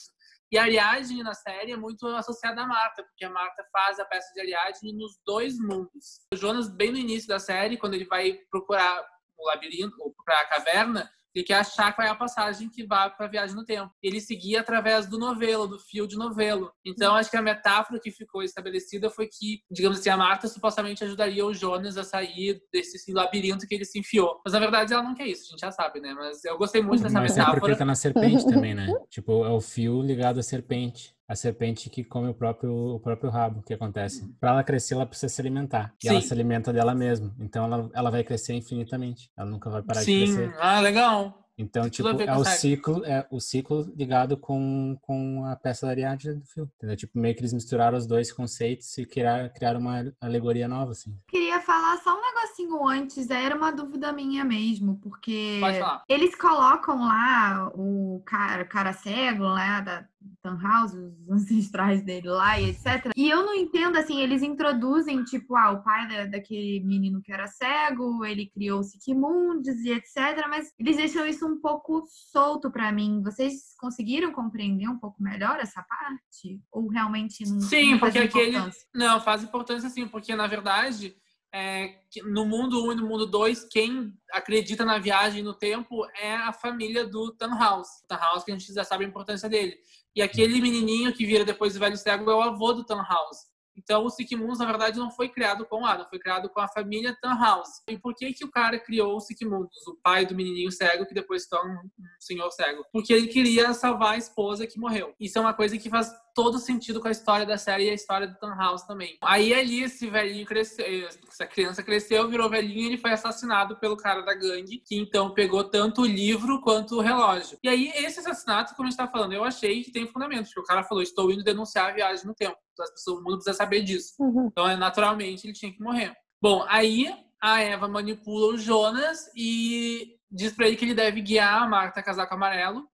Speaker 4: E a Ariadne na série é muito associada à Marta, porque a Marta faz a peça de Ariadne nos dois mundos. O Jonas, bem no início da série, quando ele vai procurar o labirinto, ou procurar a caverna, ele quer achar qual é a passagem que vai para a viagem no tempo. Ele seguia através do novelo, do fio de novelo. Então, acho que a metáfora que ficou estabelecida foi que, digamos assim, a Marta supostamente ajudaria o Jonas a sair desse assim, labirinto que ele se enfiou. Mas, na verdade, ela não quer isso, a gente já sabe, né? Mas eu gostei muito dessa
Speaker 1: Mas
Speaker 4: metáfora.
Speaker 1: é porque tá na serpente também, né? tipo, é o fio ligado à serpente a serpente que come o próprio, o próprio rabo, que acontece. Para ela crescer, ela precisa se alimentar. E Sim. ela se alimenta dela mesma. Então ela, ela vai crescer infinitamente. Ela nunca vai parar
Speaker 4: Sim.
Speaker 1: de crescer.
Speaker 4: Ah, legal.
Speaker 1: Então, tipo, é o ciclo, é o ciclo ligado com, com a peça da Ariadne do filme. Entendeu? Tipo, meio que eles misturaram os dois conceitos e criaram, criaram uma alegoria nova, assim.
Speaker 2: Queria falar só um negocinho antes, era uma dúvida minha mesmo, porque
Speaker 4: eles
Speaker 2: colocam lá o cara, o cara cego, né, da, Tannhaus, os ancestrais dele lá e etc. E eu não entendo, assim, eles introduzem, tipo, ah, o pai da, daquele menino que era cego, ele criou o Siquimundis e etc. Mas eles deixam isso um pouco solto para mim. Vocês conseguiram compreender um pouco melhor essa parte? Ou realmente não
Speaker 4: Sim,
Speaker 2: não
Speaker 4: porque aquele... Não, faz importância sim, porque na verdade... É, no mundo 1 um e no mundo 2, quem acredita na viagem no tempo é a família do Tannhaus. Tannhaus, que a gente já sabe a importância dele. E aquele menininho que vira depois o velho cego é o avô do Tannhaus. Então, o Sikimundos, na verdade, não foi criado com Adam, foi criado com a família Tannhaus. E por que que o cara criou o Sikimundos, o pai do menininho cego, que depois se torna um senhor cego? Porque ele queria salvar a esposa que morreu. Isso é uma coisa que faz todo sentido com a história da série e a história do Tannhaus também. Aí ali esse velhinho cresceu, essa criança cresceu, virou velhinho e ele foi assassinado pelo cara da gangue, que então pegou tanto o livro quanto o relógio. E aí esse assassinato, como a gente tá falando, eu achei que tem fundamento, porque o cara falou, estou indo denunciar a viagem no tempo. As pessoas, o mundo precisa saber disso. Uhum. Então, é, naturalmente, ele tinha que morrer. Bom, aí a Eva manipula o Jonas e diz para ele que ele deve guiar a Marta Casaco Amarelo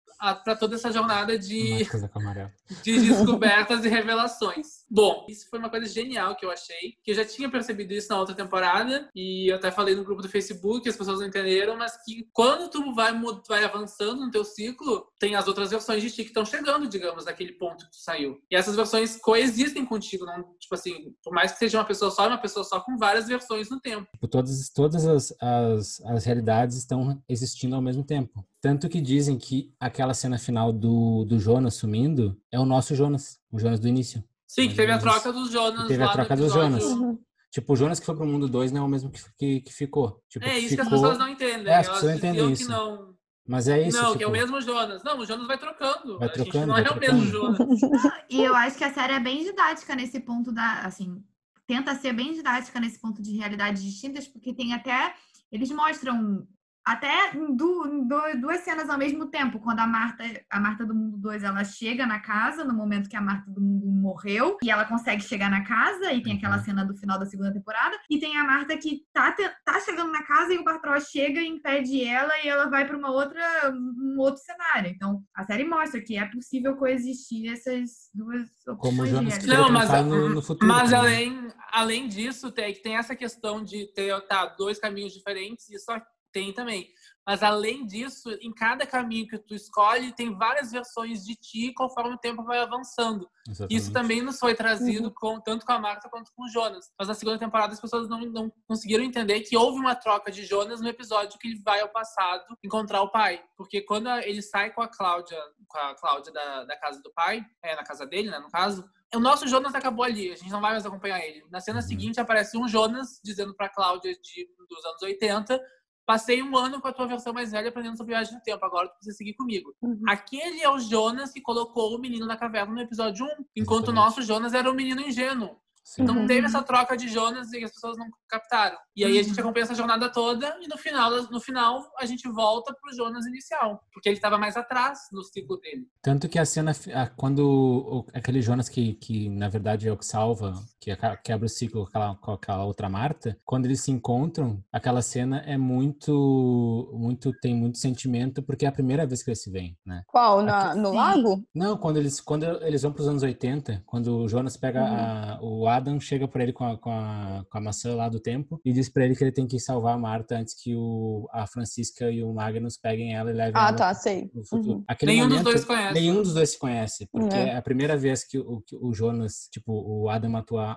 Speaker 4: para toda essa jornada de, de descobertas e revelações. Bom, isso foi uma coisa genial que eu achei, que eu já tinha percebido isso na outra temporada, e eu até falei no grupo do Facebook, as pessoas não entenderam, mas que quando tu vai, vai avançando no teu ciclo, tem as outras versões de ti que estão chegando, digamos, naquele ponto que tu saiu. E essas versões coexistem contigo, não, tipo assim, por mais que seja uma pessoa só, é uma pessoa só com várias versões no tempo.
Speaker 1: Tipo, todas, todas as, as, as realidades estão existindo ao mesmo tempo. Tanto que dizem que aquela cena final do, do Jonas sumindo é o nosso Jonas, o Jonas do início.
Speaker 4: Sim, que teve a troca dos Jonas.
Speaker 1: Teve a troca dos Jonas. Uhum. Tipo, o Jonas que foi pro mundo 2 não é o mesmo que, que, que ficou. Tipo,
Speaker 4: é isso
Speaker 1: ficou...
Speaker 4: que as pessoas não entendem.
Speaker 1: É, as pessoas não entendem isso.
Speaker 4: Não...
Speaker 1: Mas é isso.
Speaker 4: Não,
Speaker 1: tipo...
Speaker 4: que é o mesmo Jonas. Não, o Jonas vai trocando.
Speaker 1: Vai trocando.
Speaker 4: A gente não é o mesmo Jonas.
Speaker 2: e eu acho que a série é bem didática nesse ponto da. Assim, tenta ser bem didática nesse ponto de realidades distintas, porque tem até. Eles mostram até du, du, duas cenas ao mesmo tempo, quando a Marta, a Marta do Mundo 2, ela chega na casa, no momento que a Marta do Mundo morreu, e ela consegue chegar na casa, e tem aquela
Speaker 1: Uhum.
Speaker 2: cena do final da segunda temporada, e tem a Marta que tá, tá chegando na casa e o Bartross chega e impede ela, e ela vai para uma outra, um outro cenário. Então, a série mostra que é possível coexistir essas duas opções
Speaker 4: Não, mas,
Speaker 1: no, no futuro.
Speaker 4: mas
Speaker 1: também.
Speaker 4: além, além disso, tem, tem essa questão de ter tá, dois caminhos diferentes, e só tem também. Mas além disso, em cada caminho que tu escolhe, tem várias versões de ti conforme o tempo vai avançando.
Speaker 1: Exatamente.
Speaker 4: Isso também nos foi trazido com, tanto com a Marta quanto com o Jonas. Mas na segunda temporada as pessoas não, não conseguiram entender que houve uma troca de Jonas no episódio que ele vai ao passado encontrar o pai. Porque quando ele sai com a Cláudia, com a Cláudia da, da casa do pai, é na casa dele, né, no caso, o nosso Jonas acabou ali, a gente não vai mais acompanhar ele. Na cena
Speaker 1: Uhum.
Speaker 4: seguinte aparece um Jonas dizendo pra Cláudia de, dos anos 80 Passei um ano com a tua versão mais velha aprendendo sobre viagem no tempo. Agora tu precisa seguir comigo.
Speaker 3: Uhum.
Speaker 4: Aquele é o Jonas que colocou o menino na caverna no episódio 1. Enquanto o
Speaker 1: Exatamente.
Speaker 4: nosso Jonas era o menino ingênuo.
Speaker 1: Sim.
Speaker 4: Então
Speaker 3: Uhum.
Speaker 4: teve essa troca de Jonas e as pessoas não captaram. E aí a gente acompanha essa jornada toda e no final, no final a gente volta pro Jonas inicial. Porque ele estava mais atrás no ciclo dele.
Speaker 1: Tanto que a cena, quando aquele Jonas que, que na verdade é o que salva, que quebra o ciclo com aquela, com aquela outra Marta, quando eles se encontram, aquela cena é muito, muito, tem muito sentimento, porque é a primeira vez que eles se veem, né?
Speaker 3: Qual? Na,
Speaker 1: Aqui-
Speaker 3: no lago?
Speaker 1: Não, quando eles, quando eles vão para os anos 80, quando o Jonas pega a- o Adam, chega por ele com a, com, a, com a maçã lá do tempo e diz para ele que ele tem que salvar a Marta antes que o, a Francisca e o Magnus peguem ela e levem
Speaker 3: Ah,
Speaker 1: ela
Speaker 3: tá, sei.
Speaker 1: no futuro.
Speaker 3: Uhum.
Speaker 1: Aquele
Speaker 4: Nenhum dos
Speaker 1: momento,
Speaker 4: dois conhece.
Speaker 1: Nenhum dos dois se conhece, porque
Speaker 3: É.
Speaker 1: é a primeira vez que o, que o Jonas, tipo, o Adam matou a,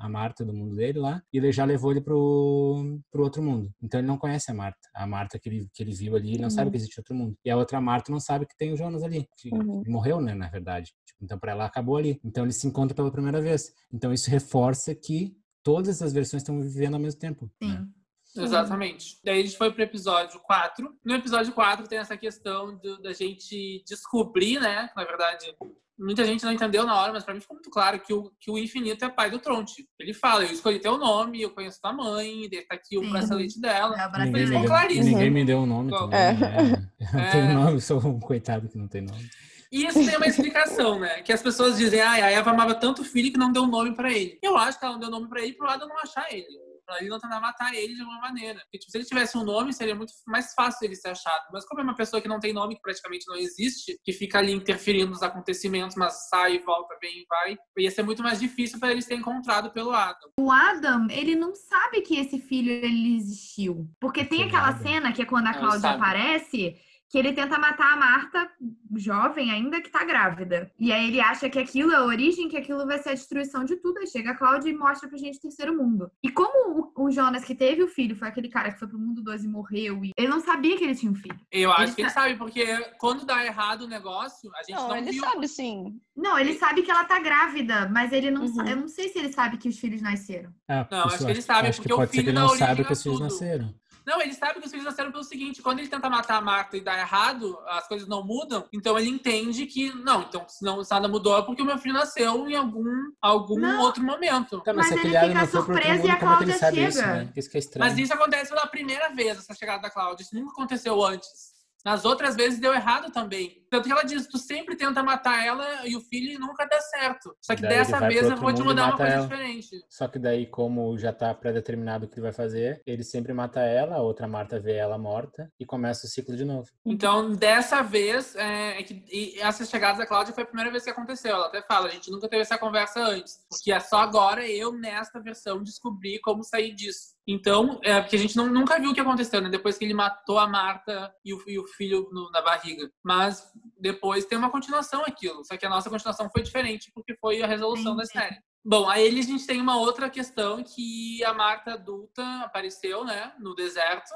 Speaker 1: a, Marta do mundo dele lá, e ele já levou ele pro, pro outro mundo. Então ele não conhece a Marta. A Marta que ele, que ele viu ali, ele não sabe
Speaker 3: Uhum.
Speaker 1: que existe outro mundo. E a outra Marta não sabe que tem o Jonas ali, que
Speaker 3: Uhum.
Speaker 1: morreu, né, na verdade. Tipo, então para ela acabou ali. Então eles se encontram pela primeira vez. Então isso reforça que todas as versões estão vivendo ao mesmo tempo. né?
Speaker 2: Sim.
Speaker 4: Exatamente. Daí a gente foi pro episódio 4. No episódio 4 tem essa questão do- da gente descobrir, né? Na verdade, muita gente não entendeu na hora, mas pra mim ficou muito claro que o, que o infinito é pai do Tronte. Ele fala, eu escolhi teu nome, eu conheço tua mãe, daí tá aqui o
Speaker 2: Sim.
Speaker 4: bracelete dela.
Speaker 2: É o
Speaker 1: Ninguém me, deu,
Speaker 4: claríssimo.
Speaker 1: ninguém me deu um nome
Speaker 4: Bom,
Speaker 1: também.
Speaker 3: é.
Speaker 1: né? Eu não
Speaker 4: É.
Speaker 1: tenho nome, sou um coitado que não tem nome.
Speaker 4: E isso tem uma explicação, né? Que as pessoas dizem, ah, a Eva amava tanto o filho que não deu nome pra ele. Eu acho que ela não deu nome pra ele pro Adam não achar ele. Pra ele não tentar matar ele de alguma maneira. Porque, tipo, se ele tivesse um nome, seria muito mais fácil ele ser achado. Mas como é uma pessoa que não tem nome, que praticamente não existe, que fica ali interferindo nos acontecimentos, mas sai, volta, vem e vai, ia ser muito mais difícil pra ele ser encontrado pelo Adam.
Speaker 2: O Adam, ele não sabe que esse filho ele existiu. Porque tem aquela cena que é quando a Cláudia aparece, que ele tenta matar a Marta, jovem ainda, que tá grávida. E aí ele acha que aquilo é a origem, que aquilo vai ser a destruição de tudo. Aí chega a Cláudia e mostra pra gente o terceiro mundo. E como o, Jonas que teve o filho foi aquele cara que foi pro mundo 2 e morreu, e ele não sabia que ele tinha um filho.
Speaker 4: Eu acho
Speaker 2: Ele
Speaker 4: que ele
Speaker 2: sa-
Speaker 4: sabe, porque quando dá errado o negócio, a gente não,
Speaker 3: Não, ele
Speaker 4: viu.
Speaker 3: sabe sim.
Speaker 2: Não, ele sabe que ela tá grávida, mas ele não
Speaker 3: Uhum.
Speaker 2: sabe. Eu não sei se ele sabe que os filhos nasceram.
Speaker 1: Ah,
Speaker 4: Não,
Speaker 1: isso
Speaker 4: acho que ele sabe, porque
Speaker 1: que
Speaker 4: o filho
Speaker 1: ele não sabe que os filhos nasceram.
Speaker 4: Não, ele sabe que os filhos nasceram pelo seguinte: quando ele tenta matar a Marta e dá errado, as coisas não mudam. Então ele entende que, não, então se, não, se nada mudou é porque o meu filho nasceu em algum, algum
Speaker 2: Não.
Speaker 4: outro momento.
Speaker 1: Tá, mas,
Speaker 2: Mas ele fica surpreso e a
Speaker 1: é
Speaker 2: Cláudia
Speaker 1: isso,
Speaker 2: chega.
Speaker 1: né? Isso que é estranho.
Speaker 4: Mas isso acontece pela primeira vez, essa chegada da Cláudia. Isso nunca aconteceu antes. Nas outras vezes deu errado também. Tanto que ela diz: tu sempre tenta matar ela e o filho nunca dá certo. Só que
Speaker 1: Daí
Speaker 4: dessa vez eu vou te mudar uma coisa
Speaker 1: ela.
Speaker 4: diferente.
Speaker 1: Só que daí, como já tá pré-determinado o que ele vai fazer, ele sempre mata ela, a outra Marta vê ela morta e começa o ciclo de novo.
Speaker 4: Então, dessa vez, é, é que e essa chegada da Cláudia foi a primeira vez que aconteceu. Ela até fala, a gente nunca teve essa conversa antes. Porque é só agora eu, nesta versão, descobri como sair disso. Então, é porque a gente não, nunca viu o que aconteceu, né? Depois que ele matou a Marta e o, e o filho no- na barriga. Mas depois tem uma continuação aquilo. Só que a nossa continuação foi diferente, porque foi a resolução da
Speaker 2: Entendi.
Speaker 4: série. Bom, aí a gente tem uma outra questão que a Marta adulta apareceu, né? No deserto.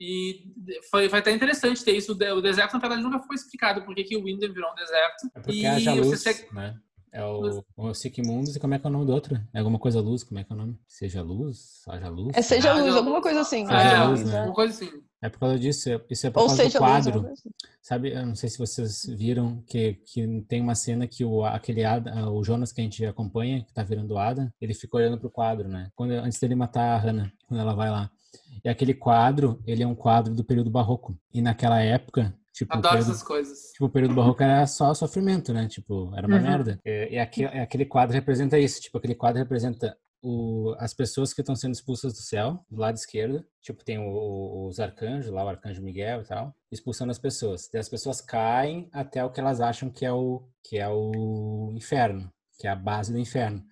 Speaker 4: E foi, foi até interessante ter isso. O deserto, na verdade, nunca foi explicado por que que o Winden virou um deserto.
Speaker 1: É porque
Speaker 4: e
Speaker 1: haja luz,
Speaker 4: você
Speaker 1: né? É o, o Siquimundus e como é que é o nome do outro? É alguma coisa luz, como é que é o nome? Seja luz? Haja luz?
Speaker 3: É seja
Speaker 4: Ah,
Speaker 3: luz,
Speaker 4: não.
Speaker 3: alguma coisa assim.
Speaker 1: Seja
Speaker 4: É,
Speaker 1: luz, né?
Speaker 4: uma coisa assim.
Speaker 1: É por causa disso, é- isso é por
Speaker 3: Ou
Speaker 1: causa
Speaker 3: seja
Speaker 1: do quadro. Sabe, eu não sei se vocês viram que, que tem uma cena que o, aquele Adam, o Jonas que a gente acompanha, que tá virando o Adam, ele fica olhando pro quadro, né? Quando, antes dele matar a Hannah, quando ela vai lá. E aquele quadro, ele é um quadro do período barroco. E naquela época, tipo,
Speaker 4: Adoro
Speaker 1: período,
Speaker 4: essas coisas.
Speaker 1: tipo, o período barroco era só sofrimento, né? Tipo, era uma
Speaker 2: Uhum.
Speaker 1: merda. E, e aqui- e aquele quadro representa isso. Tipo, aquele quadro representa o, as pessoas que estão sendo expulsas do céu, do lado esquerdo. Tipo, tem o- os arcanjos, lá o arcanjo Miguel e tal, expulsando as pessoas. E as pessoas caem até o que elas acham que é o, que é o inferno, que é a base do inferno.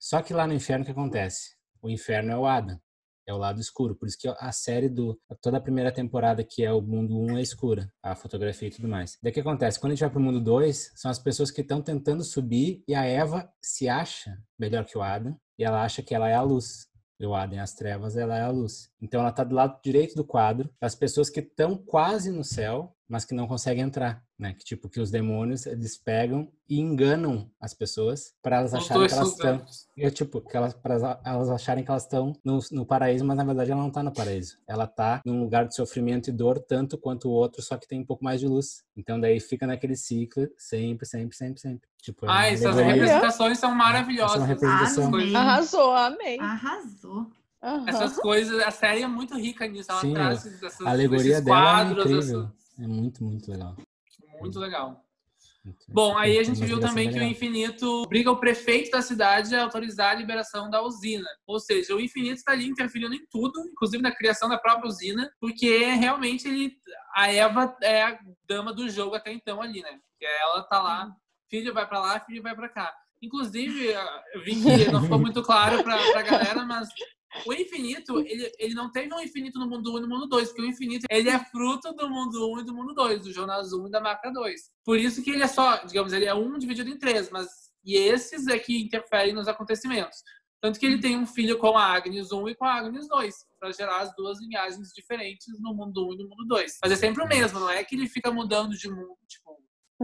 Speaker 1: Só que lá no inferno o que acontece? O inferno é o Adam, é o lado escuro. Por isso que a série do toda a primeira temporada que é o mundo 1 é escura, a fotografia e tudo mais. Daí o que acontece? Quando a gente vai pro mundo 2, são as pessoas que estão tentando subir e a Eva se acha melhor que o Adam e ela acha que ela é a luz. E o Adam as trevas, ela é a luz. Então ela tá do lado direito do quadro, das pessoas que estão quase no céu, mas que não conseguem entrar, né? Que tipo que os demônios eles pegam e enganam as pessoas para elas
Speaker 4: Os
Speaker 1: acharem
Speaker 4: dois
Speaker 1: que elas estão é tipo, que elas, para elas acharem que elas estão no, no paraíso, mas na verdade ela não tá no paraíso. Ela tá num lugar de sofrimento e dor tanto quanto o outro, só que tem um pouco mais de luz. Então daí fica naquele ciclo, sempre, sempre, sempre, sempre. Tipo, é
Speaker 4: Ah, essas
Speaker 1: alegoria.
Speaker 4: representações são maravilhosas.
Speaker 1: Essa é uma representação.
Speaker 2: Amei.
Speaker 3: Arrasou, amei.
Speaker 2: Arrasou.
Speaker 3: Aham.
Speaker 4: Essas coisas, a série é muito rica nisso. Ela
Speaker 1: Sim,
Speaker 4: traz essas,
Speaker 1: A alegoria
Speaker 4: esses
Speaker 1: dela é
Speaker 4: quadros,
Speaker 1: incrível.
Speaker 4: essas-
Speaker 1: É muito, muito legal.
Speaker 4: Muito legal. Bom, aí a gente viu também que o. Infinito obriga o prefeito da cidade a autorizar a liberação da usina. Ou seja, o Infinito está ali interferindo em tudo, inclusive na criação da própria usina, porque realmente ele, a Eva é a dama do jogo até então ali, né? Porque ela tá lá, filho vai pra lá, filho vai pra cá. Inclusive, eu vi que não ficou muito claro pra, pra galera, mas o infinito, ele, ele não teve um infinito no mundo 1 e no mundo 2, porque o infinito, ele é fruto do mundo 1 e do mundo 2, do Jonas 1 e da marca 2. Por isso que ele é só, digamos, ele é um dividido em três, mas e esses é que interferem nos acontecimentos. Tanto que ele tem um filho com a Agnes 1 e com a Agnes 2, para gerar as duas linhagens diferentes no mundo 1 e no mundo 2. Mas é sempre o mesmo, não é que ele fica mudando de mundo, tipo,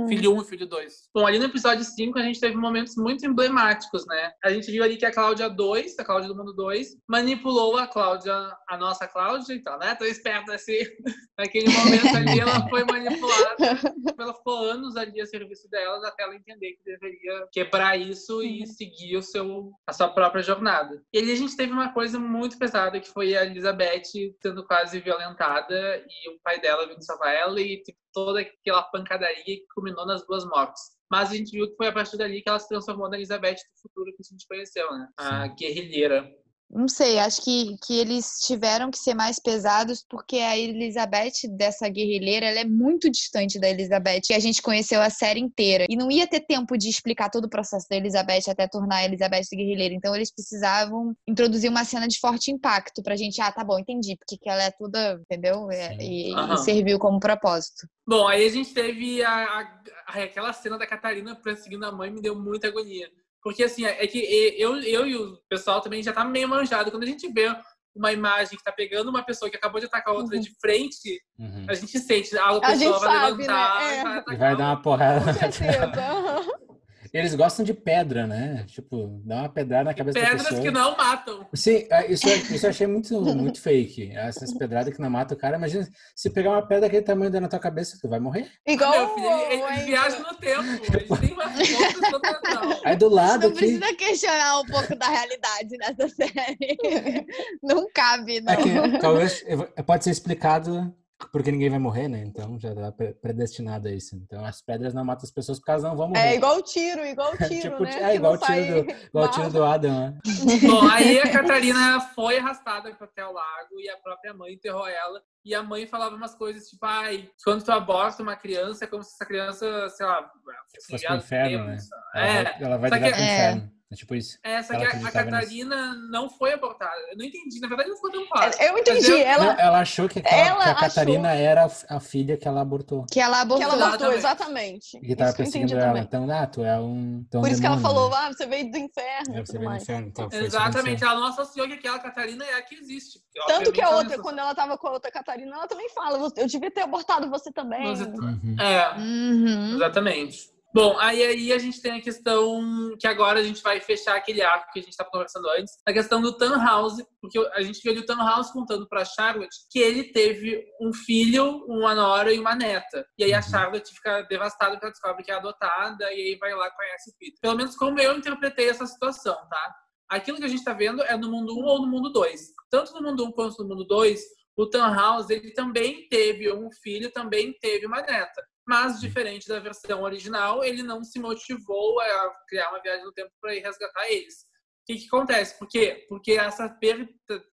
Speaker 4: Filho 1 e filho 2. Bom, ali no episódio 5 a gente teve momentos muito emblemáticos, né? A gente viu ali que a Cláudia 2, a Cláudia do Mundo 2, manipulou a Cláudia, a nossa Cláudia, então, né? Tô esperta assim. Naquele momento ali ela foi manipulada. Ela ficou anos ali a serviço delas até ela entender que deveria quebrar isso e seguir o seu, a sua própria jornada. E ali a gente teve uma coisa muito pesada que foi a Elizabeth sendo quase violentada e o pai dela vindo salvar ela e tipo, toda aquela pancadaria que culminou nas duas mortes. Mas a gente viu que foi a partir dali que ela se transformou na Elizabeth do futuro que a gente conheceu, né? A guerrilheira.
Speaker 5: Não sei, acho que, que eles tiveram que ser mais pesados porque a Elizabeth dessa guerrilheira, ela é muito distante da Elizabeth que a gente conheceu a série inteira. E não ia ter tempo de explicar todo o processo da Elizabeth até tornar a Elizabeth guerrilheira. Então eles precisavam introduzir uma cena de forte impacto pra gente, ah, tá bom, entendi, porque que ela é toda, entendeu? É. E, e serviu como propósito.
Speaker 4: Bom, aí a gente teve a, a- a- aquela cena da Catarina perseguindo a mãe, me deu muita agonia. Porque, assim, é que eu, eu e o pessoal também já tá meio manjado. Quando a gente vê uma imagem que tá pegando uma pessoa que acabou de atacar a outra de frente,
Speaker 1: Uhum.
Speaker 4: a gente sente, ah, a
Speaker 3: A
Speaker 4: pessoa
Speaker 3: gente
Speaker 4: vai
Speaker 3: sabe,
Speaker 4: levantar
Speaker 3: né? É.
Speaker 4: e vai
Speaker 1: E vai dar uma porrada.
Speaker 3: Com certeza.
Speaker 1: Eles gostam de pedra, né? Tipo, dá uma pedrada na cabeça da
Speaker 4: Pedras
Speaker 1: pessoa.
Speaker 4: que não matam.
Speaker 1: Sim, é, isso, isso eu achei muito, muito fake. Essas pedradas que não matam o cara. Imagina, se pegar uma pedra daquele tamanho dentro na tua cabeça, tu vai morrer.
Speaker 3: Igual
Speaker 4: Meu filho, ele, ele viaja no tempo. Ele tem uma força.
Speaker 1: Aí do lado
Speaker 5: Não
Speaker 1: aqui.
Speaker 5: precisa questionar um pouco da realidade nessa série. Não cabe, não.
Speaker 1: É que, talvez pode ser explicado porque ninguém vai morrer, né? Então já pre- predestinado a isso. Então as pedras não matam as pessoas porque elas não vão morrer.
Speaker 3: É igual o tiro, igual o tiro,
Speaker 1: Tipo,
Speaker 3: né?
Speaker 1: é igual o tiro do- Igual tiro do Adam, né?
Speaker 4: Bom, aí a Catarina foi arrastada até o lago e a própria mãe enterrou ela. E a mãe falava umas coisas tipo, ai, quando tu aborta uma criança, é como se essa criança, sei lá,
Speaker 1: Se fosse pro inferno,
Speaker 4: no
Speaker 1: né?
Speaker 4: tempo.
Speaker 1: Ela
Speaker 4: É,
Speaker 1: vai, ela vai
Speaker 4: só
Speaker 1: direto
Speaker 4: que-
Speaker 1: pro
Speaker 5: É.
Speaker 1: inferno. É tipo isso.
Speaker 4: é, só
Speaker 1: Ela
Speaker 4: que a, a
Speaker 1: acreditava nisso.
Speaker 4: Catarina não foi abortada. Eu não entendi, na verdade não ficou tão claro.
Speaker 3: Eu entendi,
Speaker 4: eu-
Speaker 3: ela,
Speaker 1: Não, ela achou que, aquela-
Speaker 3: ela
Speaker 1: que a
Speaker 3: achou-
Speaker 1: Catarina era a, filha que ela abortou.
Speaker 5: Que ela
Speaker 3: que
Speaker 5: abortou.
Speaker 3: ela abortou,
Speaker 4: Exatamente.
Speaker 1: E que tava
Speaker 3: Isso que
Speaker 1: perseguindo ela.
Speaker 3: também.
Speaker 1: Então, ah, tu é um. tu é um
Speaker 3: Por isso que ela
Speaker 1: demônio,
Speaker 3: falou,
Speaker 1: né?
Speaker 3: ah, você veio do inferno
Speaker 1: É, você veio
Speaker 3: mais.
Speaker 1: inferno. Então, que
Speaker 4: Exatamente, ela não associou que aquela Catarina é a que existe.
Speaker 3: Tanto que a outra, quando ela tava com a outra Catarina, ela também fala, "Você- eu devia ter abortado você também.
Speaker 4: Você-
Speaker 1: Uhum.
Speaker 4: É,
Speaker 5: Uhum.
Speaker 4: Exatamente. Bom, aí, aí a gente tem a questão que agora a gente vai fechar aquele arco que a gente estava conversando antes, a questão do Tannhaus, porque a gente viu ali o Tannhaus contando para Charlotte que ele teve um filho, uma nora e uma neta. E aí a
Speaker 1: Uhum.
Speaker 4: Charlotte fica devastada porque ela descobre que é adotada e aí vai lá e conhece o Peter. Pelo menos como eu interpretei essa situação, tá? aquilo que a gente está vendo é no mundo 1 ou no mundo 2. Tanto no mundo 1 quanto no mundo 2, o Tannhaus, ele também teve um filho, também teve uma neta. Mas, diferente da versão original, ele não se motivou a criar uma viagem no tempo para ir resgatar eles. O que, que acontece? Por quê? Porque essa perda,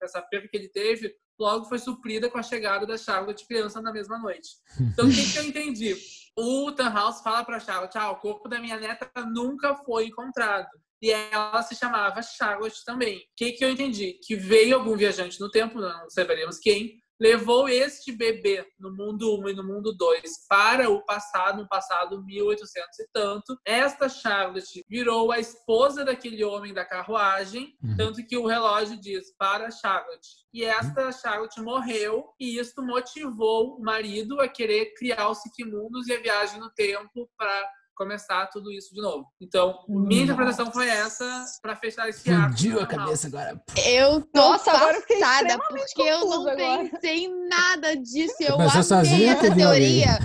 Speaker 4: essa perda que ele teve logo foi suprida com a chegada da Charlotte criança na mesma noite. Então, o que, que eu entendi? O Tannhaus fala para Charlotte, ah, o corpo da minha neta nunca foi encontrado. E ela se chamava Charlotte também. O que, que eu entendi? Que veio algum viajante no tempo, não saberemos quem, levou este bebê no mundo 1 e no mundo 2 para o passado, no passado 1800 e tanto. Esta Charlotte virou a esposa daquele homem da carruagem, uhum. tanto que o relógio diz para Charlotte. E esta Charlotte morreu e isso motivou o marido a querer criar os Siquimundos e a viagem no tempo para começar tudo isso de novo. Então, minha interpretação foi essa para fechar esse arco.
Speaker 1: Fundiu a cabeça agora.
Speaker 2: Eu tô Nossa, passada, porque eu não agora. pensei em nada disso. Eu amei essa teoria.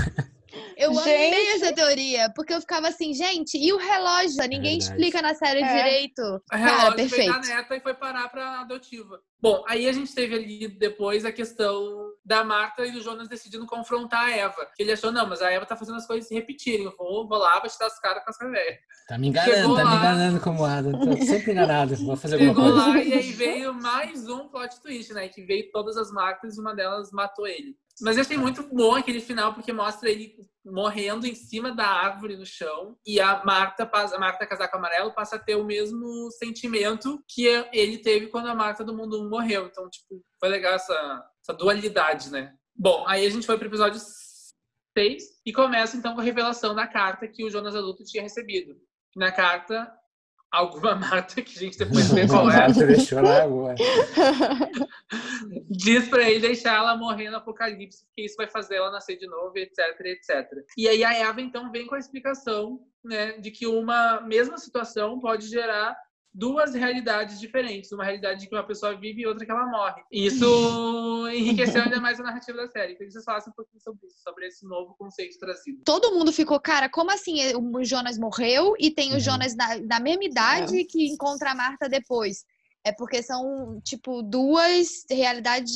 Speaker 2: Eu gente... amei essa teoria, porque eu ficava assim, gente, e o relógio? Ninguém é explica na série é. direito. O Cara, perfeito.
Speaker 4: Veio da neta e foi parar pra adotiva. Bom, aí a gente teve ali depois a questão da Marta e do Jonas decidindo confrontar a Eva. Que ele achou, não, mas a Eva tá fazendo as coisas se repetirem. Eu vou, vou lá, vou te dar as caras com essa velha.
Speaker 1: Tá me enganando, Chegou tá lá, me enganando como Adam. Tô sempre enganado. Vou fazer alguma
Speaker 4: coisa. Chegou lá e aí veio mais um plot twist, né? Que veio todas as máquinas e uma delas matou ele. Mas eu achei muito bom aquele final, porque mostra ele morrendo em cima da árvore no chão. E a Marta, a Marta Casaco Amarelo passa a ter o mesmo sentimento que ele teve quando a Marta do Mundo 1 morreu. Então, tipo, foi legal essa, essa dualidade, né? Bom, aí a gente foi pro episódio 6 e começa então com a revelação da carta que o Jonas Adulto tinha recebido. Na carta, alguma Marta que a gente depois vê qual é. deixou agora. Diz pra ele deixar ela morrer no apocalipse, porque isso vai fazer ela nascer de novo, etc, etc. E aí a Eva então vem com a explicação, né, de que uma mesma situação pode gerar duas realidades diferentes. Uma realidade que uma pessoa vive e outra que ela morre. E isso enriqueceu ainda mais a narrativa da série. Queria que vocês falassem um pouquinho sobre isso, sobre esse novo conceito trazido.
Speaker 2: Todo mundo ficou, cara, como assim o Jonas morreu e tem o uhum. Jonas da, da mesma idade é. que encontra a Marta depois? É porque são, tipo, duas realidades,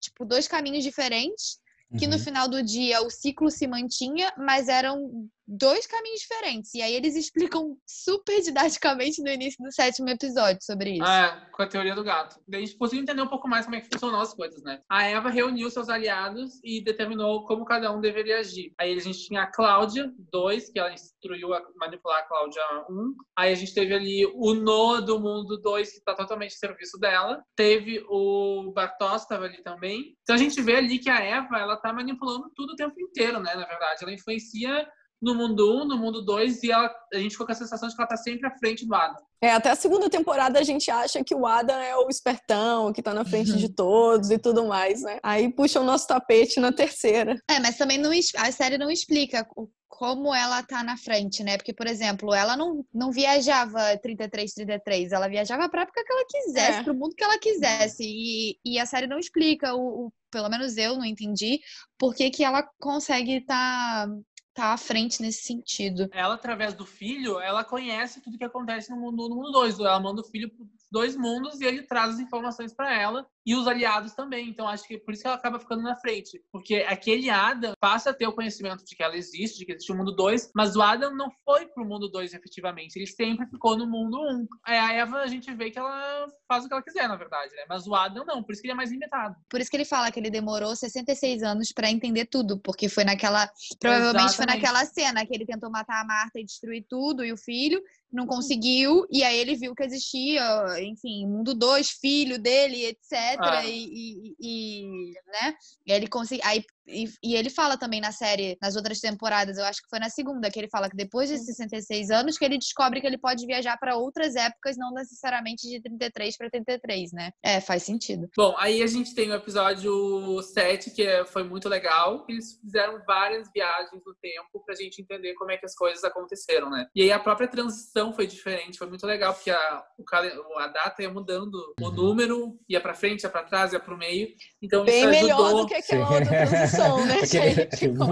Speaker 2: tipo, dois caminhos diferentes que uhum. no final do dia o ciclo se mantinha, mas eram dois caminhos diferentes. E aí eles explicam super didaticamente no início do sétimo episódio sobre isso.
Speaker 4: É, com a teoria do gato. Daí a gente conseguiu entender um pouco mais como é que funcionam as coisas, né? A Eva reuniu seus aliados e determinou como cada um deveria agir. Aí a gente tinha a Cláudia, dois, que ela instruiu a manipular a Cláudia, um. Aí a gente teve ali o Noah do mundo dois, que tá totalmente a serviço dela. Teve o Bartos, estava ali também. Então a gente vê ali que a Eva, ela tá manipulando tudo o tempo inteiro, né? Na verdade, ela influencia no mundo 1, um, no mundo 2, e ela, a gente ficou com a sensação de que ela tá sempre à frente do Adam.
Speaker 3: É, até a segunda temporada a gente acha que o Adam é o espertão, que tá na frente uhum. de todos e tudo mais, né? Aí puxa o nosso tapete na terceira.
Speaker 2: É, mas também não, a série não explica como ela tá na frente, né? Porque, por exemplo, ela não, não viajava 33, 33, ela viajava pra época que ela quisesse, é. pro mundo que ela quisesse. E, e a série não explica, o, o pelo menos eu não entendi, por que, que ela consegue estar tá tá à frente nesse sentido.
Speaker 4: Ela, através do filho, ela conhece tudo que acontece no mundo no mundo 2. Ela manda o filho para dois mundos e ele traz as informações para ela e os aliados também. Então acho que por isso que ela acaba ficando na frente, porque aquele Adam passa a ter o conhecimento de que ela existe, de que existe o mundo 2, mas o Adam não foi pro mundo 2 efetivamente, ele sempre ficou no mundo 1. Um. É, a Eva a gente vê que ela faz o que ela quiser, na verdade, né? Mas o Adam não, por isso que ele é mais limitado.
Speaker 2: Por isso que ele fala que ele demorou 66 anos para entender tudo, porque foi naquela provavelmente Exatamente. foi naquela cena que ele tentou matar a Marta e destruir tudo e o filho, não conseguiu, e aí ele viu que existia, enfim, mundo 2, filho dele, etc. Ah. E, e, e, né? E ele conseguiu. Aí e, e, ele fala também na série, nas outras temporadas, eu acho que foi na segunda, que ele fala que depois de 66 anos que ele descobre que ele pode viajar para outras épocas, não necessariamente de 33 para 33, né? É, faz sentido.
Speaker 4: Bom, aí a gente tem o episódio 7, que é, foi muito legal. Eles fizeram várias viagens no tempo pra gente entender como é que as coisas aconteceram, né? E aí a própria transição foi diferente, foi muito legal, porque a, o, a data ia mudando, o uhum. número ia para frente, ia para trás, ia para o meio. Então
Speaker 3: Bem
Speaker 4: isso
Speaker 3: ajudou.
Speaker 4: melhor
Speaker 3: do que aquela outra transição som, né, aquele, gente? Aquele,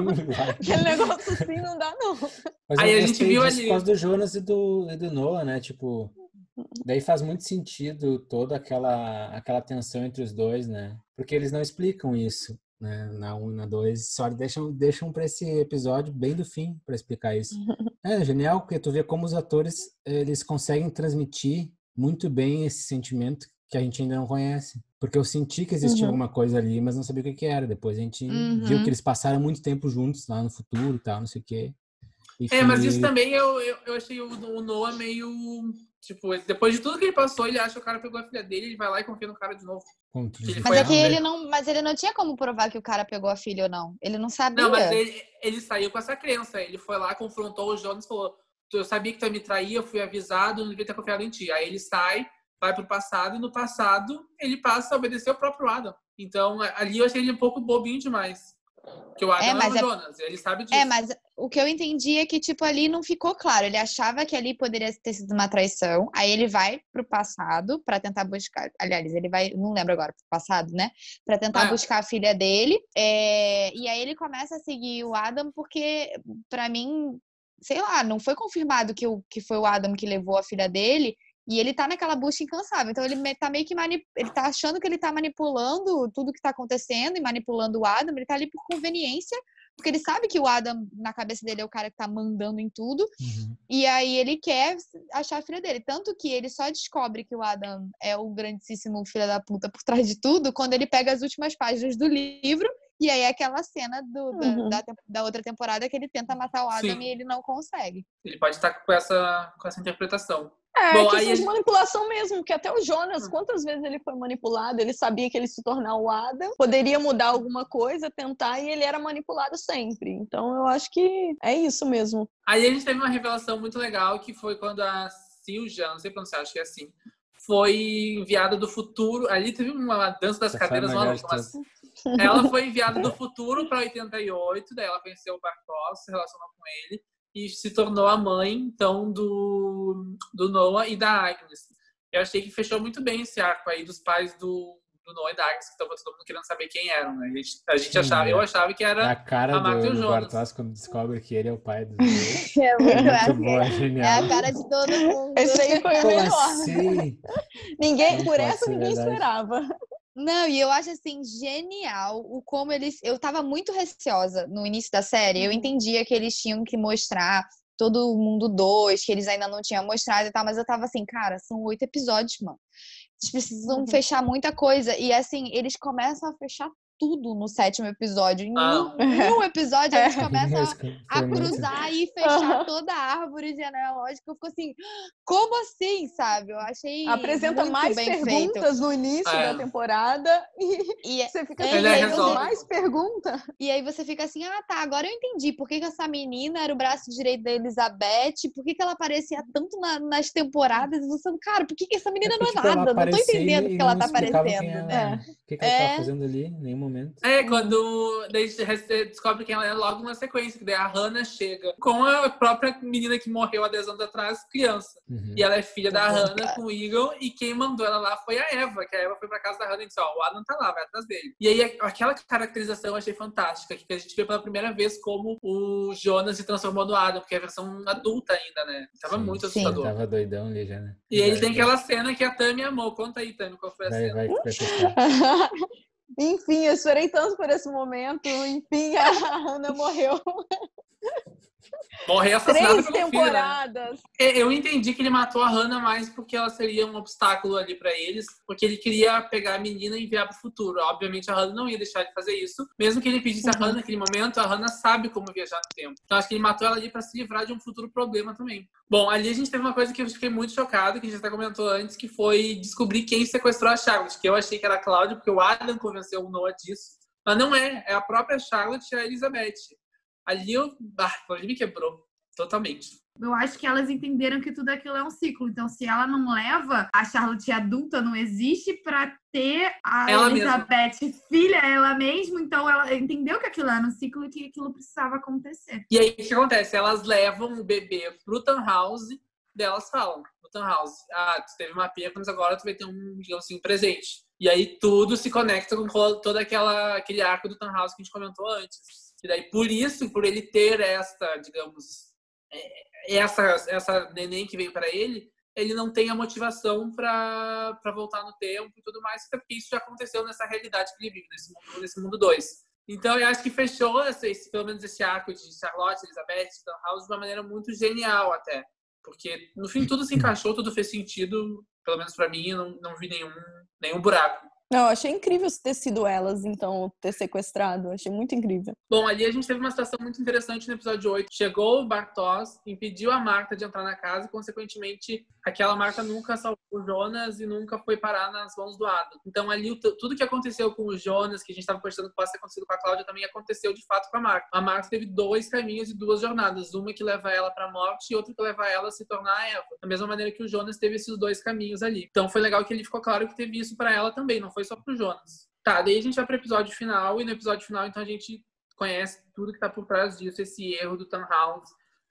Speaker 3: aquele negócio assim não dá, não.
Speaker 1: Mas Aí a gente viu ali. Por causa do Jonas e do, e do Noah, né? Tipo, Daí faz muito sentido toda aquela, aquela tensão entre os dois, né? Porque eles não explicam isso, né? Na 1 um, e na 2, só deixam, deixam para esse episódio bem do fim para explicar isso. É genial, porque tu vê como os atores eles conseguem transmitir muito bem esse sentimento que a gente ainda não conhece. Porque eu senti que existia uhum. alguma coisa ali, mas não sabia o que, que era. Depois a gente uhum. viu que eles passaram muito tempo juntos lá no futuro e tal, não sei o quê.
Speaker 4: E é, que... mas isso também eu, eu, eu achei o, o Noah meio. Tipo, depois de tudo que ele passou, ele acha que o cara pegou a filha dele, ele vai lá e confia no cara de novo.
Speaker 2: Mas é que ele não, mas ele não tinha como provar que o cara pegou a filha ou não. Ele não sabia.
Speaker 4: Não, mas ele, ele saiu com essa crença. Ele foi lá, confrontou o Jonas e falou: Eu sabia que tu ia me trair, eu fui avisado, não devia ter confiado em ti. Aí ele sai, vai pro passado, e no passado ele passa a obedecer o próprio Adam. Então ali eu achei ele um pouco bobinho demais. Que o Adam é, mas é o Jonas, ele sabe é, disso.
Speaker 2: É, mas o que eu entendi é que, tipo, ali não ficou claro. Ele achava que ali poderia ter sido uma traição. Aí ele vai pro passado para tentar buscar. Aliás, ele vai, não lembro agora, pro passado, né? Para tentar é. buscar a filha dele. É... E aí ele começa a seguir o Adam, porque, para mim, sei lá, não foi confirmado que, o, que foi o Adam que levou a filha dele. E ele tá naquela busca incansável. Então ele tá meio que manip... ele tá achando que ele tá manipulando tudo que tá acontecendo e manipulando o Adam, ele tá ali por conveniência, porque ele sabe que o Adam na cabeça dele é o cara que tá mandando em tudo. Uhum. E aí ele quer achar a filha dele, tanto que ele só descobre que o Adam é o grandíssimo filho da puta por trás de tudo quando ele pega as últimas páginas do livro e aí é aquela cena do, uhum. da, da, outra temporada que ele tenta matar o Adam Sim. e ele não consegue.
Speaker 4: Ele pode estar com essa, com essa interpretação.
Speaker 3: É, Bom, questão aí... de manipulação mesmo, que até o Jonas, quantas vezes ele foi manipulado, ele sabia que ele se tornar o Adam, poderia mudar alguma coisa, tentar, e ele era manipulado sempre. Então eu acho que é isso mesmo.
Speaker 4: Aí a gente teve uma revelação muito legal, que foi quando a Silja, não sei pronunciar, acho que é assim, foi enviada do futuro. Ali teve uma dança das Essa cadeiras maluca, mas ela foi enviada do futuro para 88, daí ela conheceu o Bartos, se relacionou com ele e se tornou a mãe, então, do, do Noah e da Agnes. Eu achei que fechou muito bem esse arco aí dos pais do, do Noah e da Agnes, que estava todo mundo querendo saber quem eram, né? A gente, a gente Sim, achava, é. eu achava que era
Speaker 1: a cara
Speaker 4: a Marta
Speaker 1: do,
Speaker 4: do
Speaker 1: Bartos quando descobre que ele é o pai dos dois. é muito, é muito bom, é genial.
Speaker 2: É a cara de todo mundo.
Speaker 3: Esse aí foi o melhor.
Speaker 1: Assim?
Speaker 3: ninguém, Não por essa ninguém verdade. esperava.
Speaker 2: Não, e eu acho assim genial o como eles. Eu tava muito receosa no início da série. Eu uhum. entendia que eles tinham que mostrar todo mundo dois, que eles ainda não tinham mostrado e tal, mas eu tava assim, cara, são oito episódios, mano. Eles precisam uhum. fechar muita coisa. E assim, eles começam a fechar tudo no sétimo episódio. Em ah. um, um, episódio, eles começam a, a cruzar e fechar toda a árvore genealógica. Eu fico assim, como assim, sabe? Eu achei.
Speaker 3: Apresenta mais perguntas feito. no início é. da temporada e, e é, você fica assim, é, mais pergunta.
Speaker 2: E aí você fica assim, ah, tá, agora eu entendi por que, que essa menina era o braço direito da Elizabeth, por que, que ela aparecia tanto na, nas temporadas. E você, cara, por que, que essa menina é não é tipo, nada? Não tô entendendo o que ela tá aparecendo.
Speaker 1: É. O que, que ela tá fazendo ali? Nenhum momento.
Speaker 4: É, quando daí você descobre quem ela é logo na sequência, que daí a Hannah chega com a própria menina que morreu há 10 anos atrás, criança. Uhum. E ela é filha da uhum. Hannah com o Eagle, e quem mandou ela lá foi a Eva, que a Eva foi pra casa da Hannah e disse, ó, o Adam tá lá, vai atrás dele. E aí aquela caracterização eu achei fantástica, que a gente vê pela primeira vez como o Jonas se transformou no Adam, porque é a versão adulta ainda, né? Tava sim, muito assustador.
Speaker 1: Sim. Tava doidão ali já, né?
Speaker 4: E ele tem aquela cena que a Tami amou. Conta aí, Tami, qual foi a
Speaker 1: vai,
Speaker 4: cena?
Speaker 1: Vai, vai
Speaker 3: Enfim, eu esperei tanto por esse momento. Enfim, a Hannah morreu.
Speaker 4: Morreu assassinada
Speaker 3: Três temporadas.
Speaker 4: Filho, né? Eu entendi que ele matou a Hannah mais porque ela seria um obstáculo ali para eles, porque ele queria pegar a menina e enviar pro futuro. Obviamente a Hannah não ia deixar de fazer isso, mesmo que ele pedisse uhum. a Hannah naquele momento, a Hannah sabe como viajar no tempo. Então acho que ele matou ela ali para se livrar de um futuro problema também. Bom, ali a gente teve uma coisa que eu fiquei muito chocado, que a gente até comentou antes, que foi descobrir quem sequestrou a Charlotte, que eu achei que era a Cláudia, porque o Adam convenceu o Noah disso. Mas não é, é a própria Charlotte e a Elizabeth ali eu, ah, ali me quebrou totalmente.
Speaker 6: Eu acho que elas entenderam que tudo aquilo é um ciclo. Então, se ela não leva a Charlotte adulta, não existe para ter a ela Elizabeth mesma. filha ela mesma. Então, ela entendeu que aquilo era um ciclo e que aquilo precisava acontecer.
Speaker 4: E aí, o que acontece? Elas levam o bebê pro Townhouse, delas falam no Townhouse, ah, tu teve uma perca, mas agora tu vai ter um, digamos assim, um presente. E aí tudo se conecta com todo aquela, aquele arco do Townhouse que a gente comentou antes e daí, por isso, por ele ter esta, digamos, é, essa, essa neném que veio para ele, ele não tem a motivação para voltar no tempo e tudo mais, porque isso já aconteceu nessa realidade que ele vive, nesse mundo, nesse mundo 2. Então, eu acho que fechou esse, pelo menos esse arco de Charlotte, Elizabeth, House de uma maneira muito genial até. Porque, no fim, tudo se encaixou, tudo fez sentido. Pelo menos para mim, não, não vi nenhum, nenhum buraco.
Speaker 3: Não, achei incrível ter sido elas, então, ter sequestrado. Achei muito incrível.
Speaker 4: Bom, ali a gente teve uma situação muito interessante no episódio 8. Chegou o Bartos, impediu a Marta de entrar na casa e, consequentemente, aquela Marta nunca salvou o Jonas e nunca foi parar nas mãos do Adam. Então, ali, tudo que aconteceu com o Jonas, que a gente estava postando que possa ter acontecido com a Cláudia, também aconteceu de fato com a Marta. A Marta teve dois caminhos e duas jornadas. Uma que leva ela para morte e outra que leva ela a se tornar a Eva. Da mesma maneira que o Jonas teve esses dois caminhos ali. Então, foi legal que ele ficou claro que teve isso para ela também. Não foi só pro Jonas. Tá, daí a gente vai pro episódio final, e no episódio final, então, a gente conhece tudo que tá por trás disso, esse erro do Tannhaus,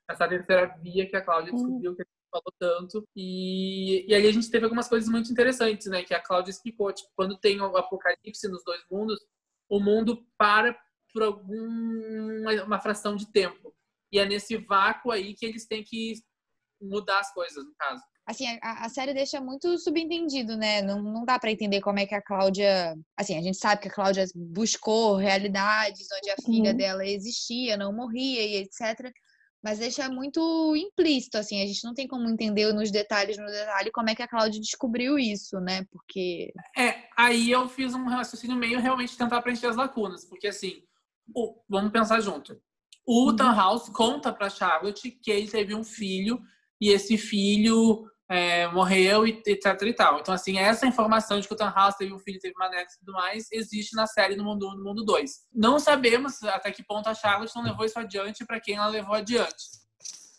Speaker 4: essa terceira via que a Cláudia descobriu, uhum. que a gente falou tanto. E, e ali a gente teve algumas coisas muito interessantes, né? Que a Cláudia explicou, tipo, quando tem o apocalipse nos dois mundos, o mundo para por alguma uma fração de tempo. E é nesse vácuo aí que eles têm que mudar as coisas, no caso
Speaker 5: assim, a, a, série deixa muito subentendido, né? Não, não dá para entender como é que a Cláudia. Assim, a gente sabe que a Cláudia buscou realidades onde a filha uhum. dela existia, não morria e etc. Mas deixa muito implícito, assim, a gente não tem como entender nos detalhes, no detalhe, como é que a Cláudia descobriu isso, né? Porque.
Speaker 4: É, aí eu fiz um raciocínio meio realmente tentar preencher as lacunas, porque assim, o, vamos pensar junto. O uhum. House conta pra Charlotte que ele teve um filho e esse filho é, morreu e etc e tal. Então, assim, essa informação de que o House teve um filho, teve uma neta e tudo mais, existe na série no mundo no mundo 2. Não sabemos até que ponto a Charlotte não levou isso adiante para quem ela levou adiante.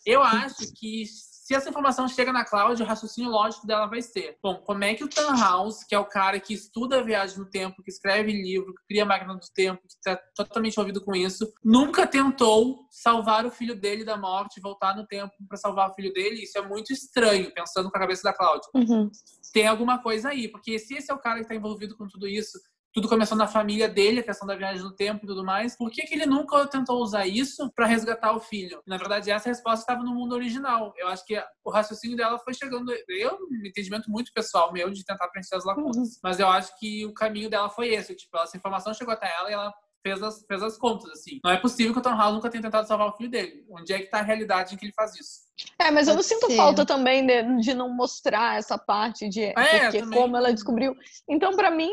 Speaker 4: Eu acho que se essa informação chega na Cláudia, o raciocínio lógico dela vai ser: bom, como é que o Tannhaus, que é o cara que estuda a viagem no tempo, que escreve livro, que cria a máquina do tempo, que está totalmente envolvido com isso, nunca tentou salvar o filho dele da morte, voltar no tempo para salvar o filho dele? Isso é muito estranho, pensando com a cabeça da Cláudia. Uhum. Tem alguma coisa aí, porque se esse é o cara que está envolvido com tudo isso, tudo começou na família dele, a questão da viagem no tempo e tudo mais. Por que, que ele nunca tentou usar isso para resgatar o filho? Na verdade, essa resposta estava no mundo original. Eu acho que o raciocínio dela foi chegando. Eu, um entendimento muito pessoal meu de tentar preencher as lacunas. Uhum. Mas eu acho que o caminho dela foi esse. Tipo, essa informação chegou até ela e ela fez as, fez as contas, assim. Não é possível que o Tom House nunca tenha tentado salvar o filho dele. Onde é que tá a realidade em que ele faz isso?
Speaker 3: É, mas Pode eu não sinto ser. falta também de, de, não mostrar essa parte de é, porque, como ela descobriu. Então, para mim,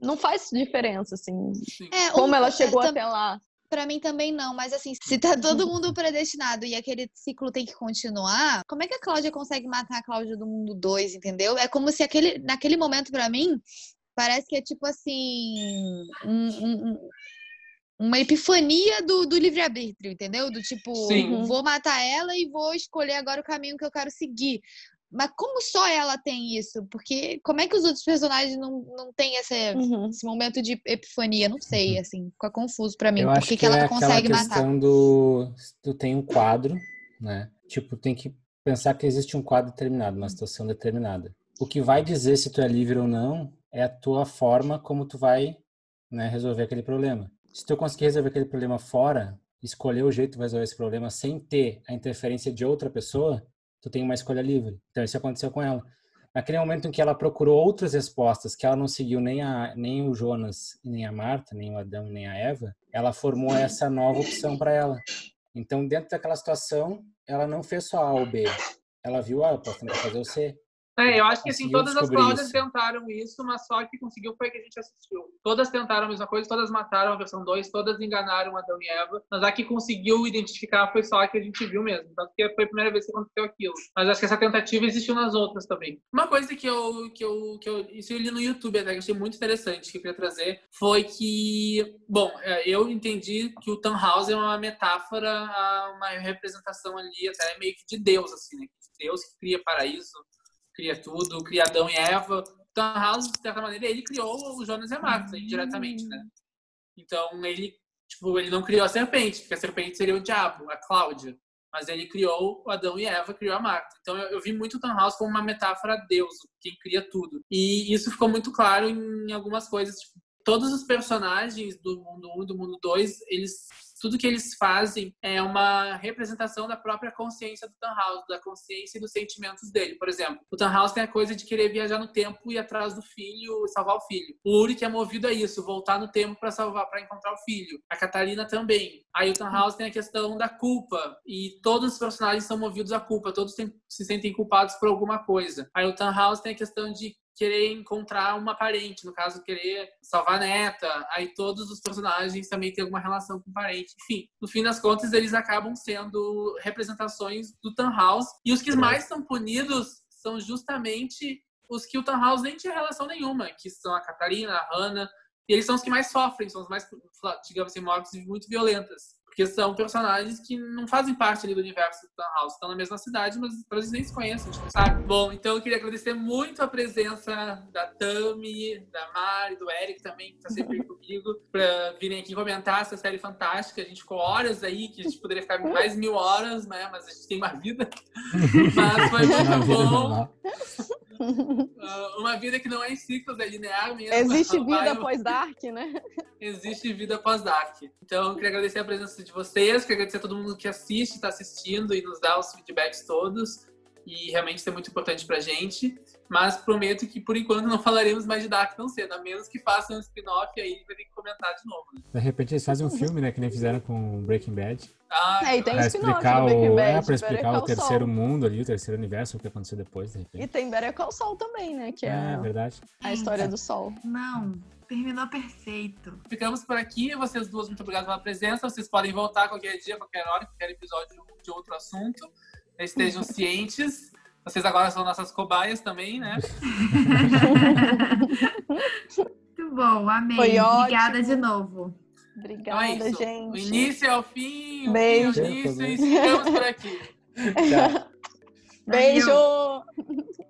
Speaker 3: não faz diferença, assim. É, como ela chegou até lá.
Speaker 5: Para mim também não, mas assim, se tá todo mundo predestinado e aquele ciclo tem que continuar, como é que a Cláudia consegue matar a Cláudia do mundo 2, entendeu? É como se aquele, naquele momento para mim, parece que é tipo assim, um, um, uma epifania do, do livre-arbítrio, entendeu? Do tipo, Sim. vou matar ela e vou escolher agora o caminho que eu quero seguir. Mas como só ela tem isso? Porque como é que os outros personagens não, não têm esse, uhum. esse momento de epifania? Não sei, uhum. assim, fica confuso para mim.
Speaker 1: Eu
Speaker 5: Por
Speaker 1: que,
Speaker 5: que, ela
Speaker 1: é
Speaker 5: consegue
Speaker 1: matar? questão do... Tu tem um quadro, né? Tipo, tem que pensar que existe um quadro determinado, uma situação determinada. O que vai dizer se tu é livre ou não é a tua forma como tu vai né, resolver aquele problema. Se tu conseguir resolver aquele problema fora, escolher o jeito de resolver esse problema sem ter a interferência de outra pessoa, tu tem uma escolha livre. Então isso aconteceu com ela. Naquele momento em que ela procurou outras respostas, que ela não seguiu nem, a, nem o Jonas, nem a Marta, nem o Adão, nem a Eva, ela formou essa nova opção para ela. Então, dentro daquela situação, ela não fez só A ou B. Ela viu, ah, eu posso tentar fazer o C.
Speaker 4: É, eu acho que assim, todas as Cláudias tentaram isso, mas só que conseguiu foi que a gente assistiu. Todas tentaram a mesma coisa, todas mataram a versão 2, todas enganaram Adão e Eva, mas a que conseguiu identificar foi só a que a gente viu mesmo. Tanto que foi a primeira vez que aconteceu aquilo. Mas acho que essa tentativa existiu nas outras também. Uma coisa que eu, que eu, que eu, isso eu li no YouTube até, que eu achei muito interessante, que eu queria trazer, foi que, bom, é, eu entendi que o Tannhaus é uma metáfora a uma representação ali até meio que de Deus, assim, né? Deus que cria paraíso, cria tudo, cria Adão e Eva. Então, House, de certa maneira, ele criou o Jonas e a Marta, indiretamente, né? Então, ele, tipo, ele não criou a serpente, porque a serpente seria o diabo, a Cláudia. Mas ele criou o Adão e Eva, criou a Marta. Então, eu, eu vi muito o Tom House como uma metáfora a Deus, quem cria tudo. E isso ficou muito claro em algumas coisas. Tipo, todos os personagens do mundo 1 e do mundo 2, eles tudo que eles fazem é uma representação da própria consciência do Tannhaus, da consciência e dos sentimentos dele. Por exemplo, o Tannhaus tem a coisa de querer viajar no tempo e atrás do filho, salvar o filho. O Uri que é movido a isso, voltar no tempo para salvar, para encontrar o filho. A Catarina também. Aí o Tannhaus tem a questão da culpa e todos os personagens são movidos à culpa, todos se sentem culpados por alguma coisa. Aí o Tannhaus tem a questão de querer encontrar uma parente, no caso, querer salvar a neta. Aí todos os personagens também têm alguma relação com o parente. Enfim, no fim das contas, eles acabam sendo representações do Tannhaus. E os que mais são punidos são justamente os que o Tannhaus nem tinha relação nenhuma, que são a Catarina, a Hannah. E eles são os que mais sofrem, são os mais, digamos assim, mortes muito violentas. Porque são personagens que não fazem parte ali do universo do House. Estão na mesma cidade, mas eles nem se conhecem, a gente não sabe. Bom, então eu queria agradecer muito a presença da Tami, da Mari, do Eric também, que está sempre comigo, para virem aqui comentar essa série fantástica. A gente ficou horas aí, que a gente poderia ficar mais mil horas, né? Mas a gente tem uma vida. mas foi muito bom. Uh, uma vida que não é em ciclos, é linear mesmo.
Speaker 3: Existe vida após Dark, né?
Speaker 4: Existe vida após Dark. Então, eu queria agradecer a presença de vocês, queria agradecer a todo mundo que assiste, está assistindo e nos dá os feedbacks todos. E realmente isso é muito importante pra gente. Mas prometo que por enquanto não falaremos mais de Dark tão cedo, a menos que façam um spin-off aí vai ter que comentar de novo. Né?
Speaker 1: De repente eles fazem um filme, né? Que nem fizeram com Breaking Bad.
Speaker 3: Ah, é, e tem pra
Speaker 1: explicar o, Bad, é, pra explicar o terceiro mundo ali, o terceiro universo, o que aconteceu depois, de repente.
Speaker 3: E tem Better Call Saul também, né? Que é,
Speaker 1: é verdade.
Speaker 3: a história do Sol.
Speaker 2: Não, terminou perfeito.
Speaker 4: Ficamos por aqui. Vocês duas, muito obrigado pela presença. Vocês podem voltar qualquer dia, qualquer hora, qualquer episódio de outro assunto. Estejam cientes. Vocês agora são nossas cobaias também, né?
Speaker 2: Muito bom, amei. Foi Obrigada de novo.
Speaker 3: Obrigada, então é gente.
Speaker 4: O início é o fim, o
Speaker 3: Beijo.
Speaker 4: fim é o início, e ficamos por aqui.
Speaker 3: Beijo!